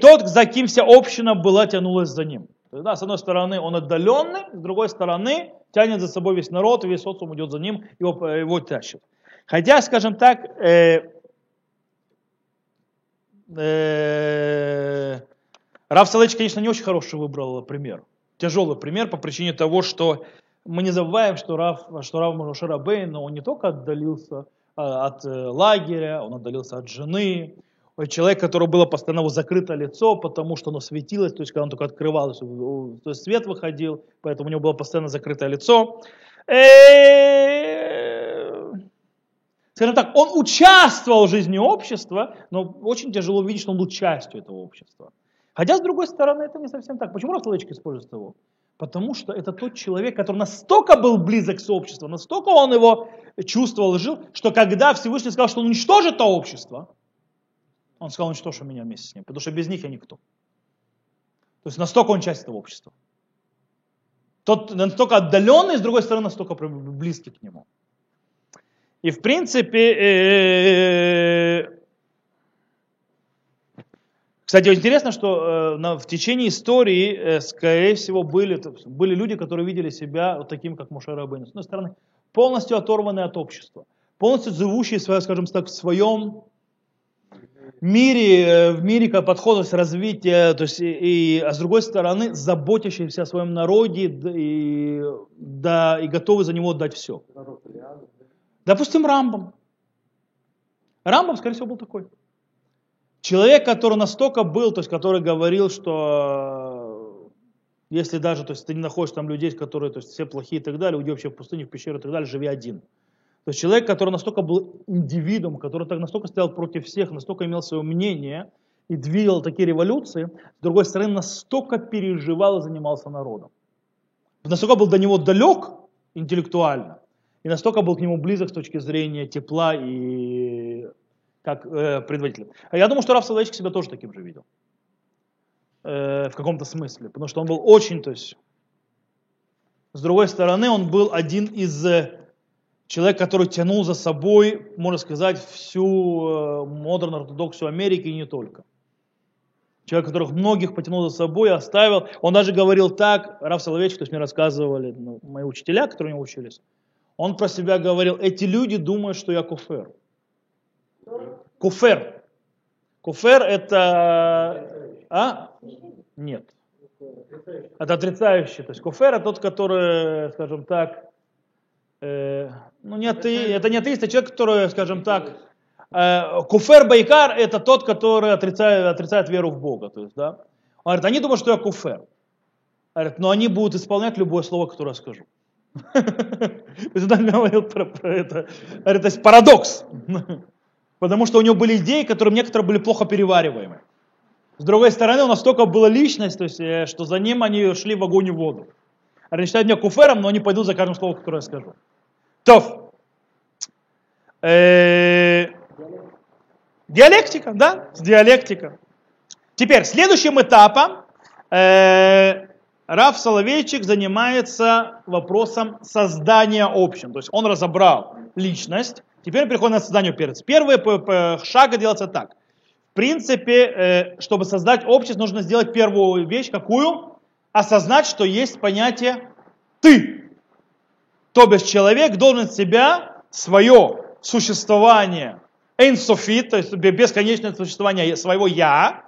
Тот, за кем вся община была, тянулась за ним. Да, с одной стороны, он отдаленный, с другой стороны, тянет за собой весь народ, весь социум идет за ним, его, его тащит. Хотя, скажем так, э, э, Раф Салыч, конечно, не очень хороший выбрал пример. Тяжелый пример по причине того, что мы не забываем, что Раф, что Рав Шарабейн, но он не только отдалился а, от э, лагеря, он отдалился от жены. Человек, которого было постоянно закрыто лицо, потому что оно светилось, то есть когда он только открывалось, то есть свет выходил, поэтому у него было постоянно закрытое лицо. Скажем так, он участвовал в жизни общества, но очень тяжело увидеть, что он был частью этого общества. Хотя, с другой стороны, это не совсем так. Почему Рафловичка использует его? Потому что это тот человек, который настолько был близок с обществом, настолько он его чувствовал жил, что когда Всевышний сказал, что он уничтожит то общество, он сказал, уничтожь меня вместе с ним, потому что без них я никто. То есть настолько он часть этого общества. Тот настолько отдаленный, с другой стороны, настолько близкий к нему. И в принципе, э, кстати, интересно, что э, в течение истории, э, скорее всего, были, были люди, которые видели себя вот таким, как Мушер Рабейн. С одной стороны, полностью оторванные от общества, полностью живущие, скажем так, в своем мире, в мире как подхода развития, то есть, и, а с другой стороны, заботящиеся о своем народе и, да, и готовы за него отдать все. Допустим, Рамбам. Рамбам, скорее всего, был такой. Человек, который настолько был, то есть который говорил, что Если даже, то есть ты не находишь там людей, которые, то есть все плохие и так далее, уйди вообще в пустыню, в пещеру и так далее, живи один. То есть человек, который настолько был индивидуум, который так настолько стоял против всех, настолько имел свое мнение и двигал такие революции, с другой стороны, настолько переживал и занимался народом. Настолько был до него далек интеллектуально, и настолько был к нему близок с точки зрения тепла и как э, предводителя. А я думаю, что Раф Соловейчик себя тоже таким же видел. Э, в каком-то смысле. Потому что он был очень, то есть, с другой стороны, он был один из э, человек, который тянул за собой, можно сказать, всю э, модерную ортодоксию Америки и не только. Человек, которых многих потянул за собой, оставил. Он даже говорил так, Раф Соловейчик, то есть мне рассказывали ну, мои учителя, которые у него учились, он про себя говорил, эти люди думают, что я куфер. Куфер. Куфер это... А? Нет. Это отрицающий. То есть куфер это тот, который, скажем так, э, ну не атеист, это не атеист, а человек, который, скажем так, э, куфер байкар это тот, который отрицает, отрицает веру в Бога. То есть, да? Он говорит, они думают, что я куфер. Говорит, но они будут исполнять любое слово, которое я скажу. Он говорил про, про это. Говорит, то есть парадокс. Потому что у него были идеи, которые некоторые были плохо перевариваемы. С другой стороны, у нас столько была личность, то есть, э, что за ним они шли в огонь и в воду. Они считают меня куфером, но они пойдут за каждым словом, которое я скажу. То. Э, диалектика, да, диалектика. Теперь, следующим этапом э, Раф Соловейчик занимается вопросом создания общин. То есть он разобрал личность, теперь приходит на создание перца. Первый шаг делается так – принципе, э, чтобы создать общество, нужно сделать первую вещь, какую? Осознать, что есть понятие «ты». То бишь человек должен себя, свое существование, энсофит, то есть бесконечное существование своего «я»,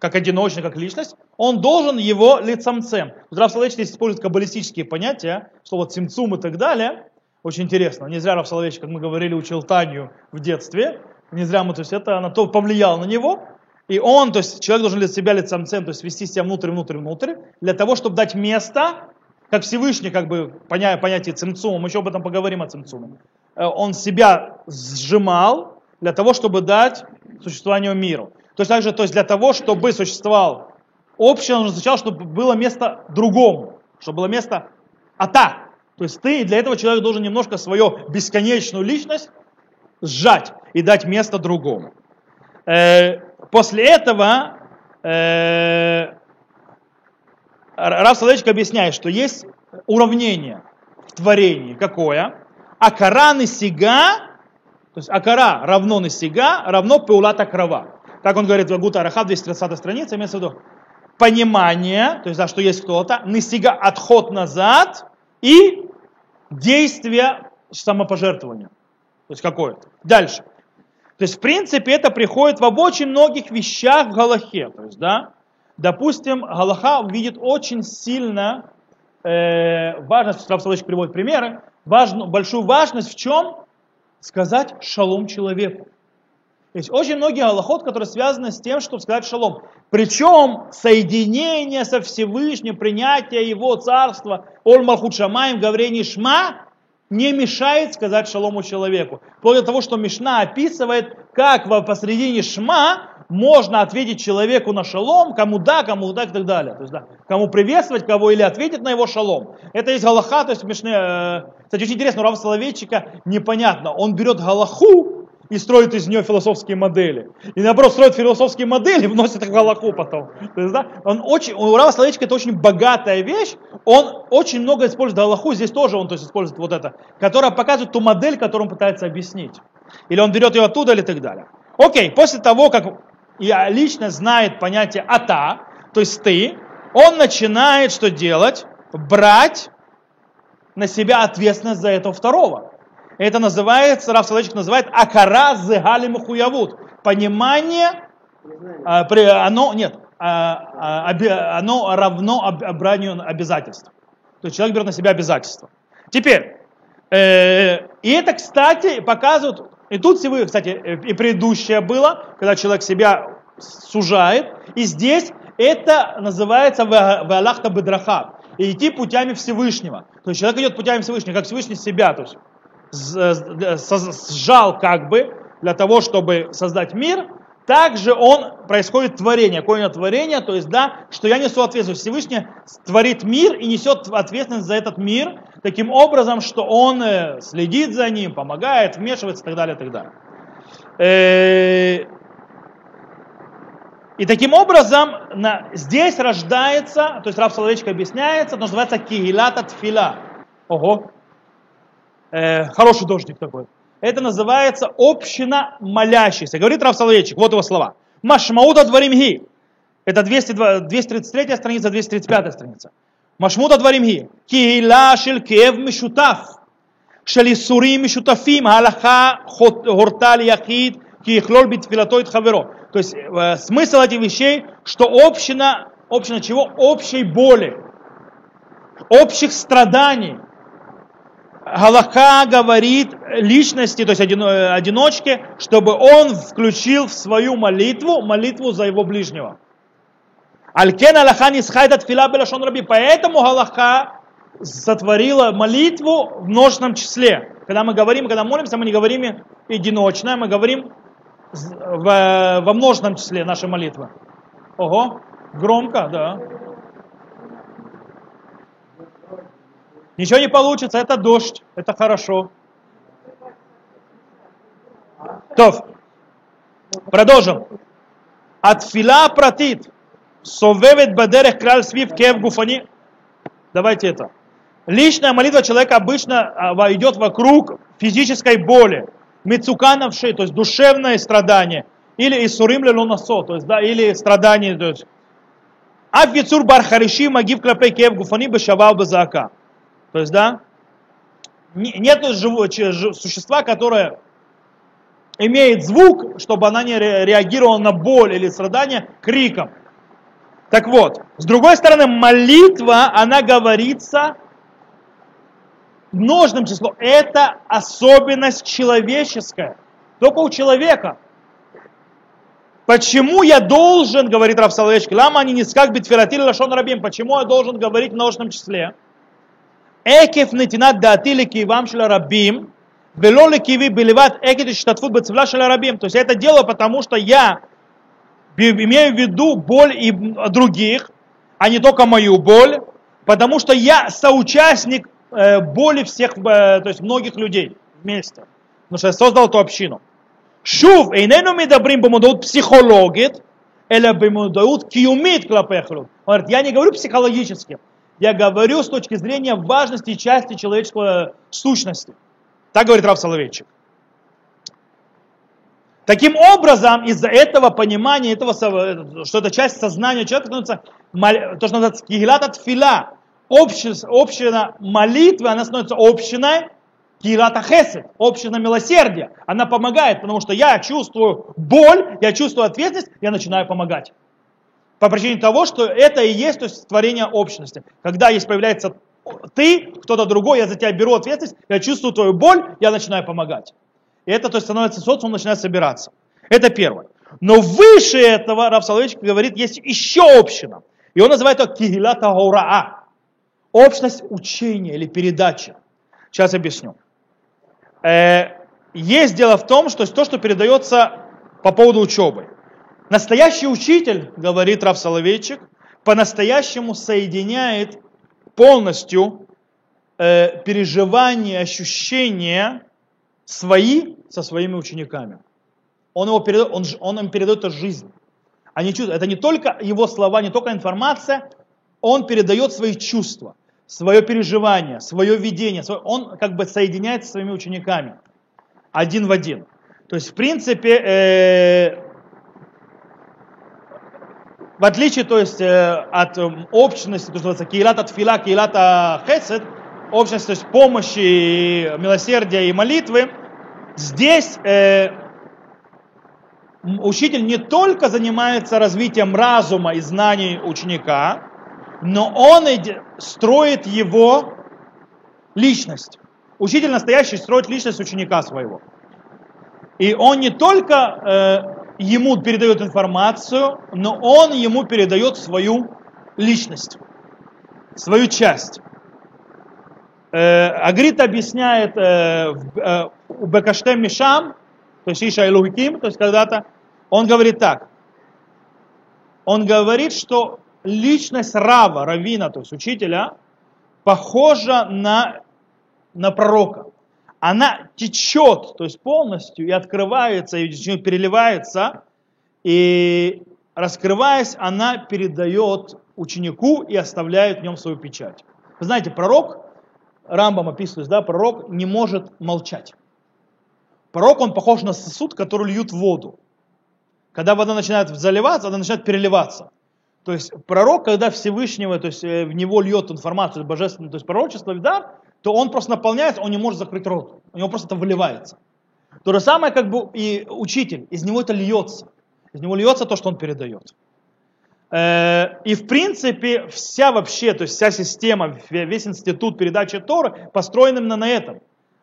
как одиночный, как личность, он должен его лицемцем. Рав Соловейчик здесь использует каббалистические понятия, слово цимцум и так далее. Очень интересно. Не зря Рав Соловейчик, как мы говорили, учил Таню в детстве не зря мы, то есть это на то повлияло на него, и он, то есть человек должен для себя лицом цен, то есть вести себя внутрь, внутрь, внутрь, для того, чтобы дать место, как Всевышний, как бы поня, понятие цимцума, мы еще об этом поговорим о цимцуме, э, он себя сжимал для того, чтобы дать существованию миру. То есть также, то есть для того, чтобы существовал общее, он означал, чтобы было место другому, чтобы было место ата. То есть ты, для этого человек должен немножко свою бесконечную личность сжать и дать место другому. Э, после этого э, Рав Соловейчик объясняет, что есть уравнение в творении. Какое? Акара сига, то есть акара равно сига равно пеулата крова. Так он говорит в Агута Араха, 230 страница, имеется в виду понимание, то есть, да, что есть кто-то, сига отход назад и действие самопожертвования. То есть какое-то. Дальше. То есть, в принципе, это приходит в очень многих вещах в Галахе. То есть, да, допустим, Галаха видит очень сильно э, важность, Соловейчик приводит примеры, важную, большую важность в чем? Сказать шалом человеку. Есть очень многие аллахот, которые связаны с тем, чтобы сказать шалом. Причем соединение со Всевышним, принятие Его царства, Оль Малхут Шамаем, говорение Шма, не мешает сказать шалому человеку. Вплоть до того, что Мишна описывает, как посредине шма можно ответить человеку на шалом, кому да, кому да и так далее. То есть, да, кому приветствовать, кого или ответить на его шалом. Это есть галаха, то есть Мишне, э, кстати, очень интересно, у Рава Соловейчика непонятно, он берет галаху, и строит из нее философские модели. И наоборот, строит философские модели их в Галаху потом. То есть, да, он очень, у Рава Соловейчика это очень богатая вещь, он очень много использует Галаху, здесь тоже он то есть, использует вот это, которая показывает ту модель, которую он пытается объяснить. Или он берет ее оттуда или так далее. Окей, после того, как я лично знает понятие ата, то есть ты, он начинает что делать? Брать на себя ответственность за этого второго. Это называется, Раф Соловейчик называет акара зегали мухуявут. Понимание, а, оно, нет, а, а, оно равно бранию обязательств. То есть человек берет на себя обязательства. Теперь, э, и это, кстати, показывает, и тут, кстати, и предыдущее было, когда человек себя сужает, и здесь это называется валахта бедраха. И идти путями Всевышнего. То есть человек идет путями Всевышнего, как Всевышний себя. То есть сжал как бы для того, чтобы создать мир, также он происходит творение, какое творение, то есть, да, что я несу ответственность. Всевышний творит мир и несет ответственность за этот мир, таким образом, что он э, следит за ним, помогает, вмешивается и так далее, и так далее. Э, и таким образом на, здесь рождается, то есть Раб Соловейчик объясняется, то называется кигилата тфила. Ого, э, хороший дождик такой. Это называется община молящихся. Говорит Рав Соловейчик, вот его слова. Машмауда дворимги. Это 202, 233 страница, 235 страница. Машмуда дворимги. Киила шель кев мишутаф. של איסורים משותפים, ההלכה הורתה ליחיד כי יכלול בתפילתו את חברו. То есть э, смысл этих вещей, что община, община чего? Общей боли, общих страданий, Галаха говорит личности, то есть одиночке, чтобы он включил в свою молитву молитву за его ближнего. Алькен Аллаха не схайдат фила белашон раби. Поэтому Галаха сотворила молитву в множественном числе. Когда мы говорим, когда молимся, мы не говорим единочно, мы говорим в, во множественном числе нашей молитвы. Ого, громко, да. Ничего не получится, это дождь, это хорошо. То, продолжим. От фила пратит, совевет бадерех краль свив кев гуфани. Давайте это. Личная молитва человека обычно а, идет вокруг физической боли, мецукановшей, то есть душевное страдание, или исурим лелоносо, то есть, да, или страдание, то есть, Аф Бархариши Магив Клапей Кев Гуфани Бешавал Базака. То есть, да, нет существа, которое имеет звук, чтобы она не реагировала на боль или страдание криком. Так вот, с другой стороны, молитва, она говорится множным числом. Это особенность человеческая. Только у человека. Почему я должен, говорит Раф Соловейчик, лама они не скак битфиратили лашон рабим, почему я должен говорить в множественном числе? עקב נתינת דעתי לכאבם של הרבים, ולא לכאבי בלבד עקב השתתפות בצבלה של הרבים. То есть я это делаю, потому что я имею в виду боль и других, а не только мою боль, потому что я соучастник э, боли всех, э, то есть многих людей вместе. Потому что я создал эту общину. שוב, איננו מדברים במודעות פסיכולוגית, אלא במודעות קיומית כלפי החילון. Он говорит, я не говорю психологически, я говорю с точки зрения важности части человеческой сущности. Так говорит Рав Соловейчик. Таким образом, из-за этого понимания, этого, что это часть сознания человека, становится, то, что называется кигилат от фила, община молитвы, она становится общиной кигилата хесед, община милосердия. Она помогает, потому что я чувствую боль, я чувствую ответственность, я начинаю помогать. По причине того, что это и есть то есть, творение общности. Когда есть появляется ты, кто-то другой, я за тебя беру ответственность, я чувствую твою боль, я начинаю помогать. И это то есть, становится социум, начинает собираться. Это первое. Но выше этого, Раф Соловейчик говорит, есть еще община. И он называет это кигилата гаураа. Общность учения или передачи. Сейчас объясню. Э, есть дело в том, что то, что передается по поводу учебы. Настоящий учитель, говорит Рав Соловейчик, по-настоящему соединяет полностью э, переживания, ощущения свои со своими учениками. Он, его передает, он, он им передает эту жизнь. Они чувствуют, это не только его слова, не только информация, он передает свои чувства, свое переживание, свое видение, свое, он как бы соединяется со своими учениками один в один. То есть, в принципе, э, в отличие то есть, э, от э, общности, то, что называется кейлат от фила, кейлат хесед, общность, то есть помощи, милосердия и молитвы, здесь э, учитель не только занимается развитием разума и знаний ученика, но он строит его личность. Учитель настоящий строит личность ученика своего. И он не только э, ему передает информацию, но он ему передает свою личность, свою часть. Э, Агрит объясняет э, э, у Бекаштем Мишам, то есть Иша Илухиким, то есть когда-то, он говорит так. Он говорит, что личность Рава, Равина, то есть учителя, похожа на, на пророка. Она течет, то есть полностью, и открывается, и переливается, и раскрываясь, она передает ученику и оставляет в нем свою печать. Вы знаете, пророк, Рамбам описывает, да, пророк не может молчать. Пророк, он похож на сосуд, который льют воду. Когда вода начинает заливаться, она начинает переливаться. То есть пророк, когда Всевышнего, то есть э, в него льет информацию божественную, то есть пророчество, да, то он просто наполняется, он не может закрыть рот. У него просто это выливается. То же самое, как бы и учитель, из него это льется. Из него льется то, что он передает. Э, и в принципе вся вообще, то есть вся система, весь институт передачи Тора построен именно на этом.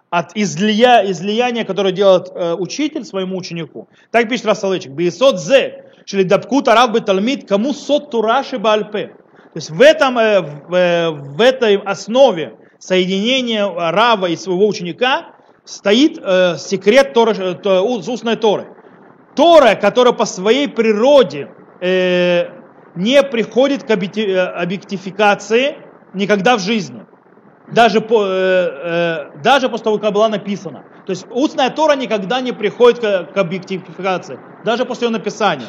От излия, излияния, которое делает э, учитель своему ученику. Так пишет Расалычек. Бейсот зе, шли дабкут араб беталмит, кому сот тураши бальпе. То есть в, этом, э, в, в этой основе соединения раба и своего ученика стоит э, секрет Тора, э, устной Торы. Тора, которая по своей природе э, не приходит к э, объектификации никогда в жизни. Даже, по, э, э, даже после того, как была написана. То есть устная Тора никогда не приходит к, к объектификации, даже после ее написания.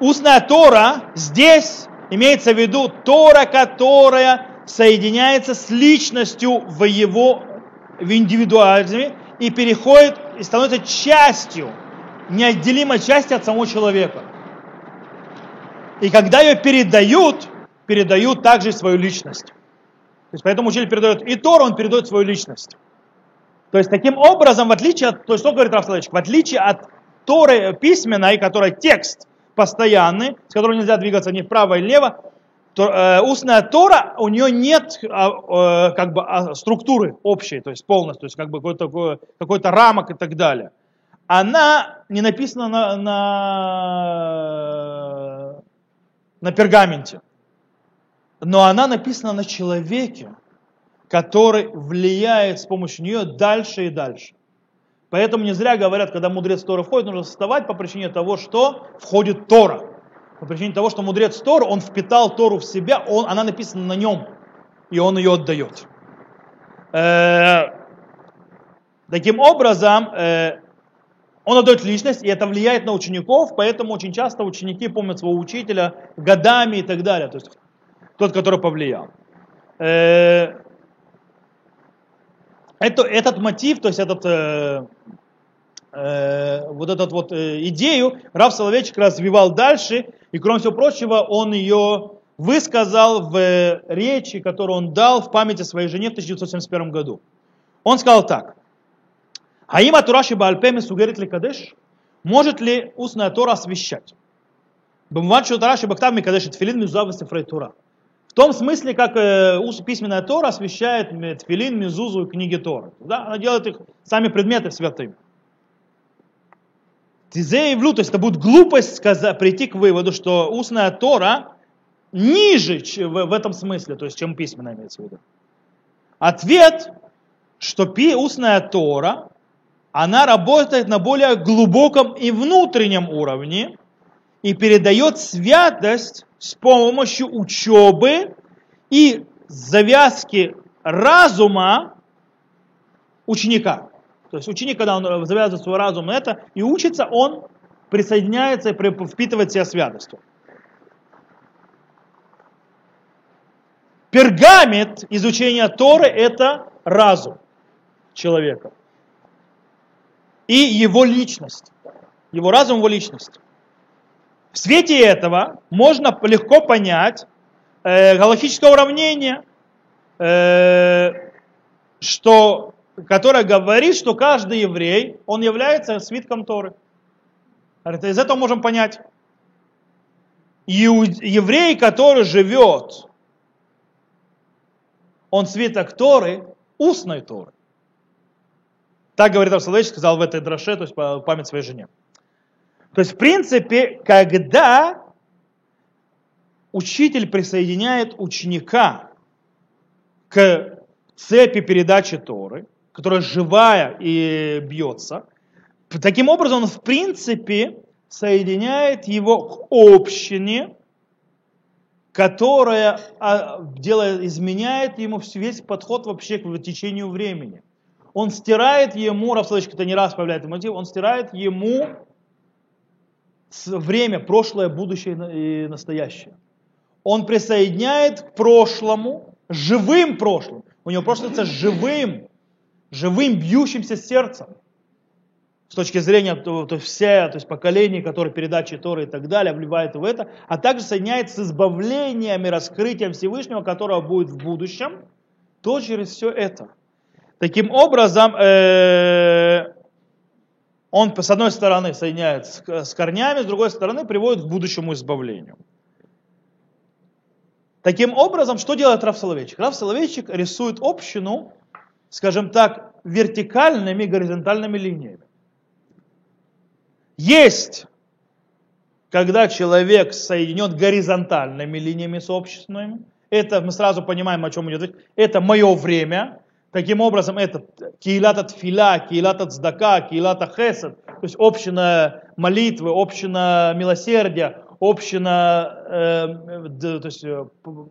Устная Тора здесь имеется в виду Тора, которая соединяется с личностью в его в индивидуализме и переходит и становится частью, неотделимой частью от самого человека. И когда ее передают, передают также свою личность. То есть поэтому учитель передает и Тор, он передает свою личность. То есть таким образом, в отличие от, то есть что говорит Рафсалович, в отличие от Торы письменной, которая текст постоянный, с которым нельзя двигаться ни вправо или влево, то, э, устная Тора, у нее нет э, э, как бы а, структуры общей, то есть полностью, то есть как бы какой-то, какой-то рамок и так далее. Она не написана на, на, на пергаменте, но она написана на человеке, который влияет с помощью нее дальше и дальше. Поэтому не зря говорят, когда мудрец Тора входит, нужно вставать по причине того, что входит Тора по причине того, что мудрец Тору, он впитал Тору в себя, он, она написана на нем, и он ее отдает. Э, таким образом, э, он отдает личность, и это влияет на учеников, поэтому очень часто ученики помнят своего учителя годами и так далее, то есть тот, который повлиял. Э, это, этот мотив, то есть этот э, э, вот эту вот э, идею Рав Соловейчик развивал дальше, и кроме всего прочего, он ее высказал в э, речи, которую он дал в памяти своей жене в 1971 году. Он сказал так. Хаима Тураши Баальпеме сугерит ли кадеш? Может ли устная Тора освещать? Бумван Тураши Бахтав Микадеш Тфилин Мизуав Сефрей Тура. В том смысле, как э, письменная Тора освещает Тфилин, Мизузу и книги Тора. Да? Она делает их сами предметы святыми. Тизеевлю, то есть это будет глупость сказать, прийти к выводу, что устная Тора ниже в, этом смысле, то есть чем письменная имеется в виду. Ответ, что пи, устная Тора, она работает на более глубоком и внутреннем уровне и передает святость с помощью учебы и завязки разума ученика. То есть ученик, когда он э, завязывает свой разум на это и учится, он присоединяется и впитывает себя святостью. Пергамент изучения Торы – это разум человека. И его личность. Его разум, его личность. В свете этого можно легко понять э, галактическое уравнение, э, что которая говорит, что каждый еврей, он является свитком Торы. Из этого можем понять. Еврей, который живет, он свиток Торы, устной Торы. Так говорит Авсалевич, сказал в этой драше, то есть память своей жене. То есть, в принципе, когда учитель присоединяет ученика к цепи передачи Торы, которая живая и бьется, таким образом он, в принципе, соединяет его к общине, которая а, делает, изменяет ему весь подход вообще к течению времени. Он стирает ему, Равсович это не раз появляется мотив, он стирает ему время, прошлое, будущее и настоящее. Он присоединяет к прошлому, живым прошлым. У него прошлое с живым, живым бьющимся сердцем с точки зрения то, то все, то есть поколений, которые передачи Торы и так далее, вливает в это, а также соединяется с избавлением и раскрытием Всевышнего, которого будет в будущем, то через все это. Таким образом, э, он с одной стороны соединяет с корнями, с другой стороны приводит к будущему избавлению. Таким образом, что делает Раф Соловейчик? Раф Соловейчик рисует общину, скажем так, вертикальными горизонтальными линиями. Есть, когда человек соединен горизонтальными линиями сообщественными, это мы сразу понимаем, о чем идет речь, это мое время, таким образом это киилата тфиля, киилата цдака, киилата хесед, то есть община молитвы, община милосердия, община, э, то есть, э,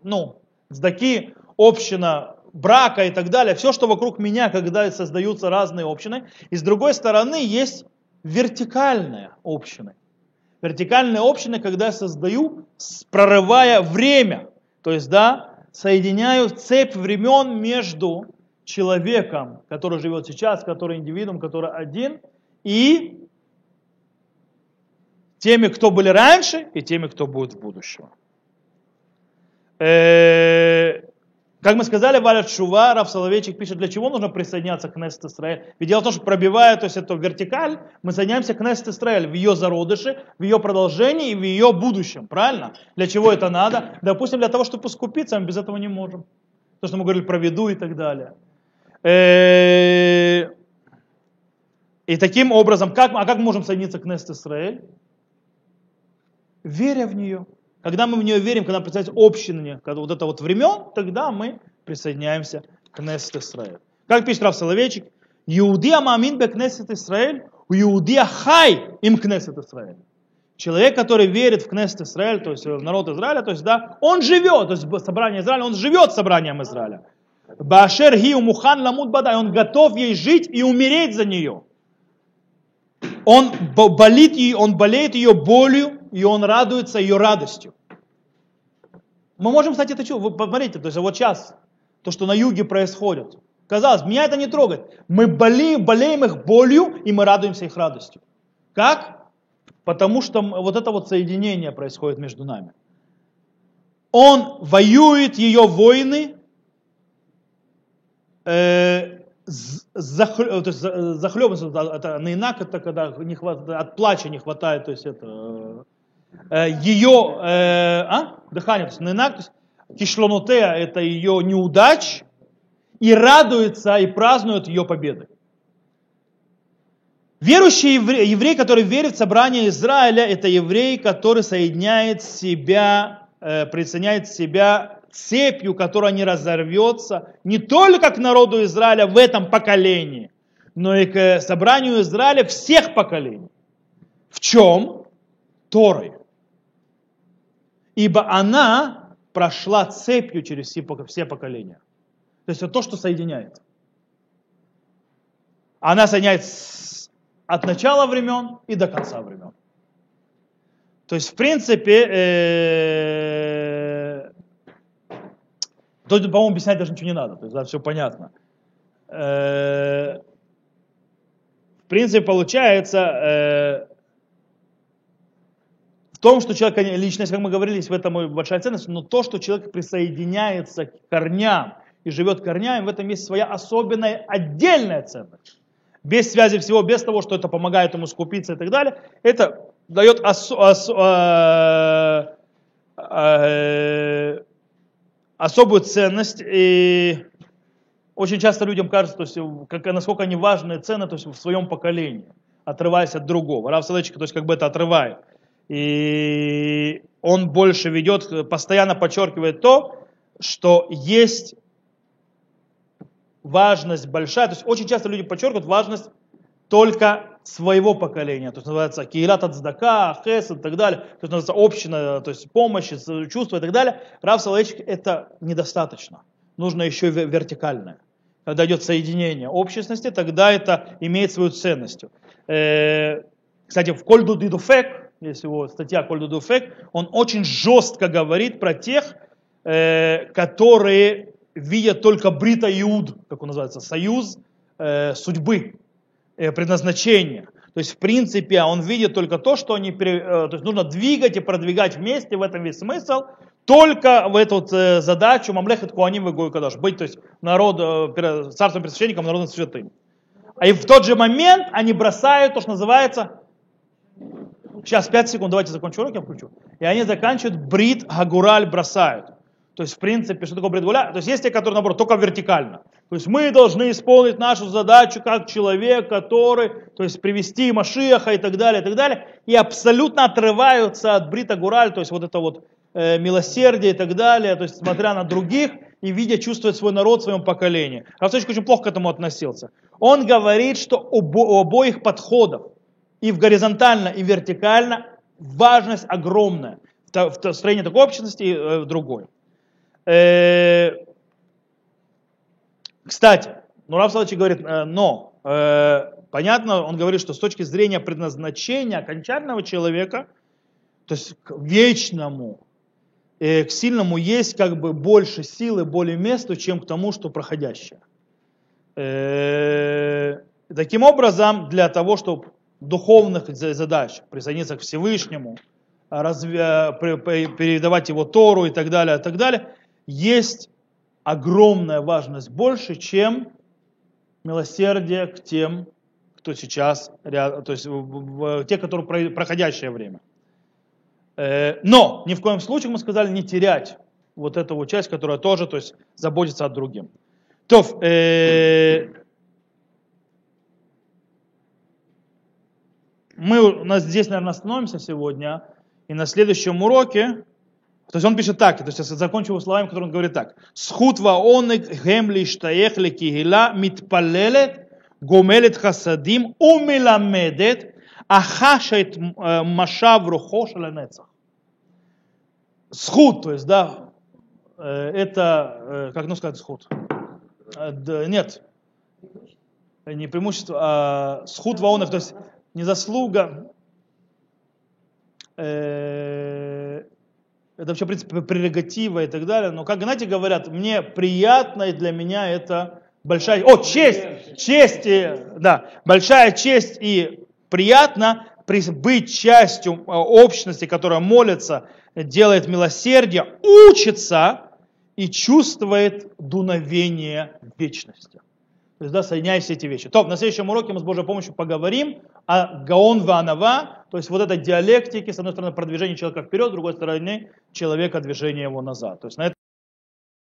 ну, цдаки, община брака и так далее, все, что вокруг меня, когда создаются разные общины. И с другой стороны есть вертикальная община. Вертикальная община, когда я создаю, прорывая время. То есть, да, соединяю цепь времен между человеком, который живет сейчас, который индивидуум, который один, и теми, кто были раньше, и теми, кто будет в будущем. Э, как мы сказали, Валя Шува, Раф Соловейчик пишет, для чего нужно присоединяться к Кнессет Исраэль. Ведь дело в том, что пробивая то есть эту вертикаль, мы соединяемся к Кнессет Исраэль в ее зародыше, в ее продолжении и в ее будущем. Правильно? Для чего это надо? Допустим, для того, чтобы искупиться, мы без этого не можем. То, что мы говорили про виду и так далее. Э, и таким образом, как, а как мы можем соединиться к Кнессет Исраэль? Веря в нее. Когда мы в нее верим, когда представляется общине, когда вот это вот времен, тогда мы присоединяемся к Кнессет Исраэль. Как пишет Рав Соловейчик, Иудия мамин бе Кнессет Исраэль, у Иудия хай им Кнессет Исраэль. Человек, который верит в Кнессет Израиль, то есть в народ Израиля, то есть, да, он живет, то есть собрание Израиля, он живет собранием Израиля. Башер ги мухан ламут бадай, он готов ей жить и умереть за нее. Он болит ее, он болеет ее болью, и он радуется ее радостью. Мы можем, кстати, это чувствовать. Посмотрите, то есть вот сейчас, то, что на юге происходит. Казалось, меня это не трогает. Мы болеем, болеем их болью, и мы радуемся их радостью. Как? Потому что вот это вот соединение происходит между нами. Он воюет ее войны, э, захлебывается, это наинак, это когда не хватает, от плача не хватает, то есть это Э, ее э, а? дыхание, то есть ненак, то есть кишлонотея это ее неудач, и радуется и празднует ее победы. Верующий еврей, еврей, который верит в собрание Израиля, это еврей, который соединяет себя, э, присоединяет себя цепью, которая не разорвется не только к народу Израиля в этом поколении, но и к собранию Израиля всех поколений. В чем? Торой ибо она прошла цепью через все поколения. То есть это то, что соединяет. Она соединяет от начала времен и до конца времен. То есть, в принципе, э, по-моему, объяснять даже ничего не надо, то есть, да, все понятно. Э, в принципе, получается, э, том, что человек, личность, как мы говорили, в этом большая ценность, но то, что человек присоединяется к корням и живет корнями, в этом есть своя особенная, отдельная ценность. Без связи всего, без того, что это помогает ему скупиться и так далее, это дает ос, ос, э, э, особую ценность. И очень часто людям кажется, то есть, как, насколько они важные цены то есть, в своем поколении. отрываясь от другого. Рав Соловейчик, то есть как бы это отрывает. И он больше ведет, постоянно подчеркивает то, что есть важность большая. То есть очень часто люди подчеркивают важность только своего поколения. То есть называется киилат ацдака, хес и так далее. То есть называется община, то есть помощь, чувство и так далее. Рав Соловейчик это недостаточно. Нужно еще вертикальное. Когда идет соединение общественности, тогда это имеет свою ценность. Э, кстати, в Кольду Дидуфек, если его статья Кольду Дидуфек, он очень жестко говорит про тех, э, которые видят только Брита Иуд, как он называется, союз э, судьбы, предназначения. То есть, в принципе, он видит только то, что они, то есть нужно двигать и продвигать вместе, в этом весь смысл, только в эту задачу Мамлехет Куаним и Кадаш, быть, то есть народ, царством пресвященником, народом святым. И в тот же момент они бросают то, что называется, сейчас 5 секунд, давайте закончу урок, я включу. И они заканчивают брит гагураль бросают. То есть, в принципе, что такое брит гуля? То есть, есть те, которые, наоборот, только вертикально. То есть, мы должны исполнить нашу задачу как человек, который, то есть, привести Машиаха и так далее, и так далее. И абсолютно отрываются от брита гураль, то есть, вот это вот э, милосердие и так далее, то есть, смотря на других и видя, чувствует свой народ в своем поколении. Равсович очень плохо к этому относился. Он говорит, что у обоих подходов, и в горизонтально, и вертикально, важность огромная в строении такой общности и э, другой. Э, кстати, ну Рав Салачи говорит, э, но понятно, он говорит, что с точки зрения предназначения окончательного человека, то есть к вечному, к сильному есть как бы больше силы, более места, чем к тому, что проходящее. Таким образом, для того, чтобы духовных задач присоединиться к Всевышнему, разве, передавать его Тору и так далее, и так далее, есть огромная важность больше, чем милосердие к тем, кто сейчас, то есть те, которые проходящее время. Э, но ни в коем случае, мы сказали, не терять вот эту часть, которая тоже то есть, заботится о другим. То, э, мы у нас здесь, наверное, остановимся сегодня, и на следующем уроке, то есть он пишет так, то есть я закончу его словами, которые он говорит так. Схут ваонек гемли штаехли кигила митпалелет гомелет хасадим умиламедет ахашет э, машав рухо шаленецах. Схуд, то есть, да, э, это, э, как ну сказать, схуд? Э, нет, не преимущество, а схуд ваонов, то есть не заслуга, э, это вообще, в принципе, прерогатива и так далее, но, как, знаете, говорят, мне приятно, и для меня это большая, о, честь, честь, да, большая честь и приятно быть частью а, общности, которая молится, делает милосердие, учится, и чувствует дуновение вечности. То есть, да, соединяя все эти вещи. То, на следующем уроке мы с Божьей помощью поговорим о Гаон Ванава, то есть вот этой диалектике, с одной стороны, продвижение человека вперед, с другой стороны, человека движение его назад. То есть на это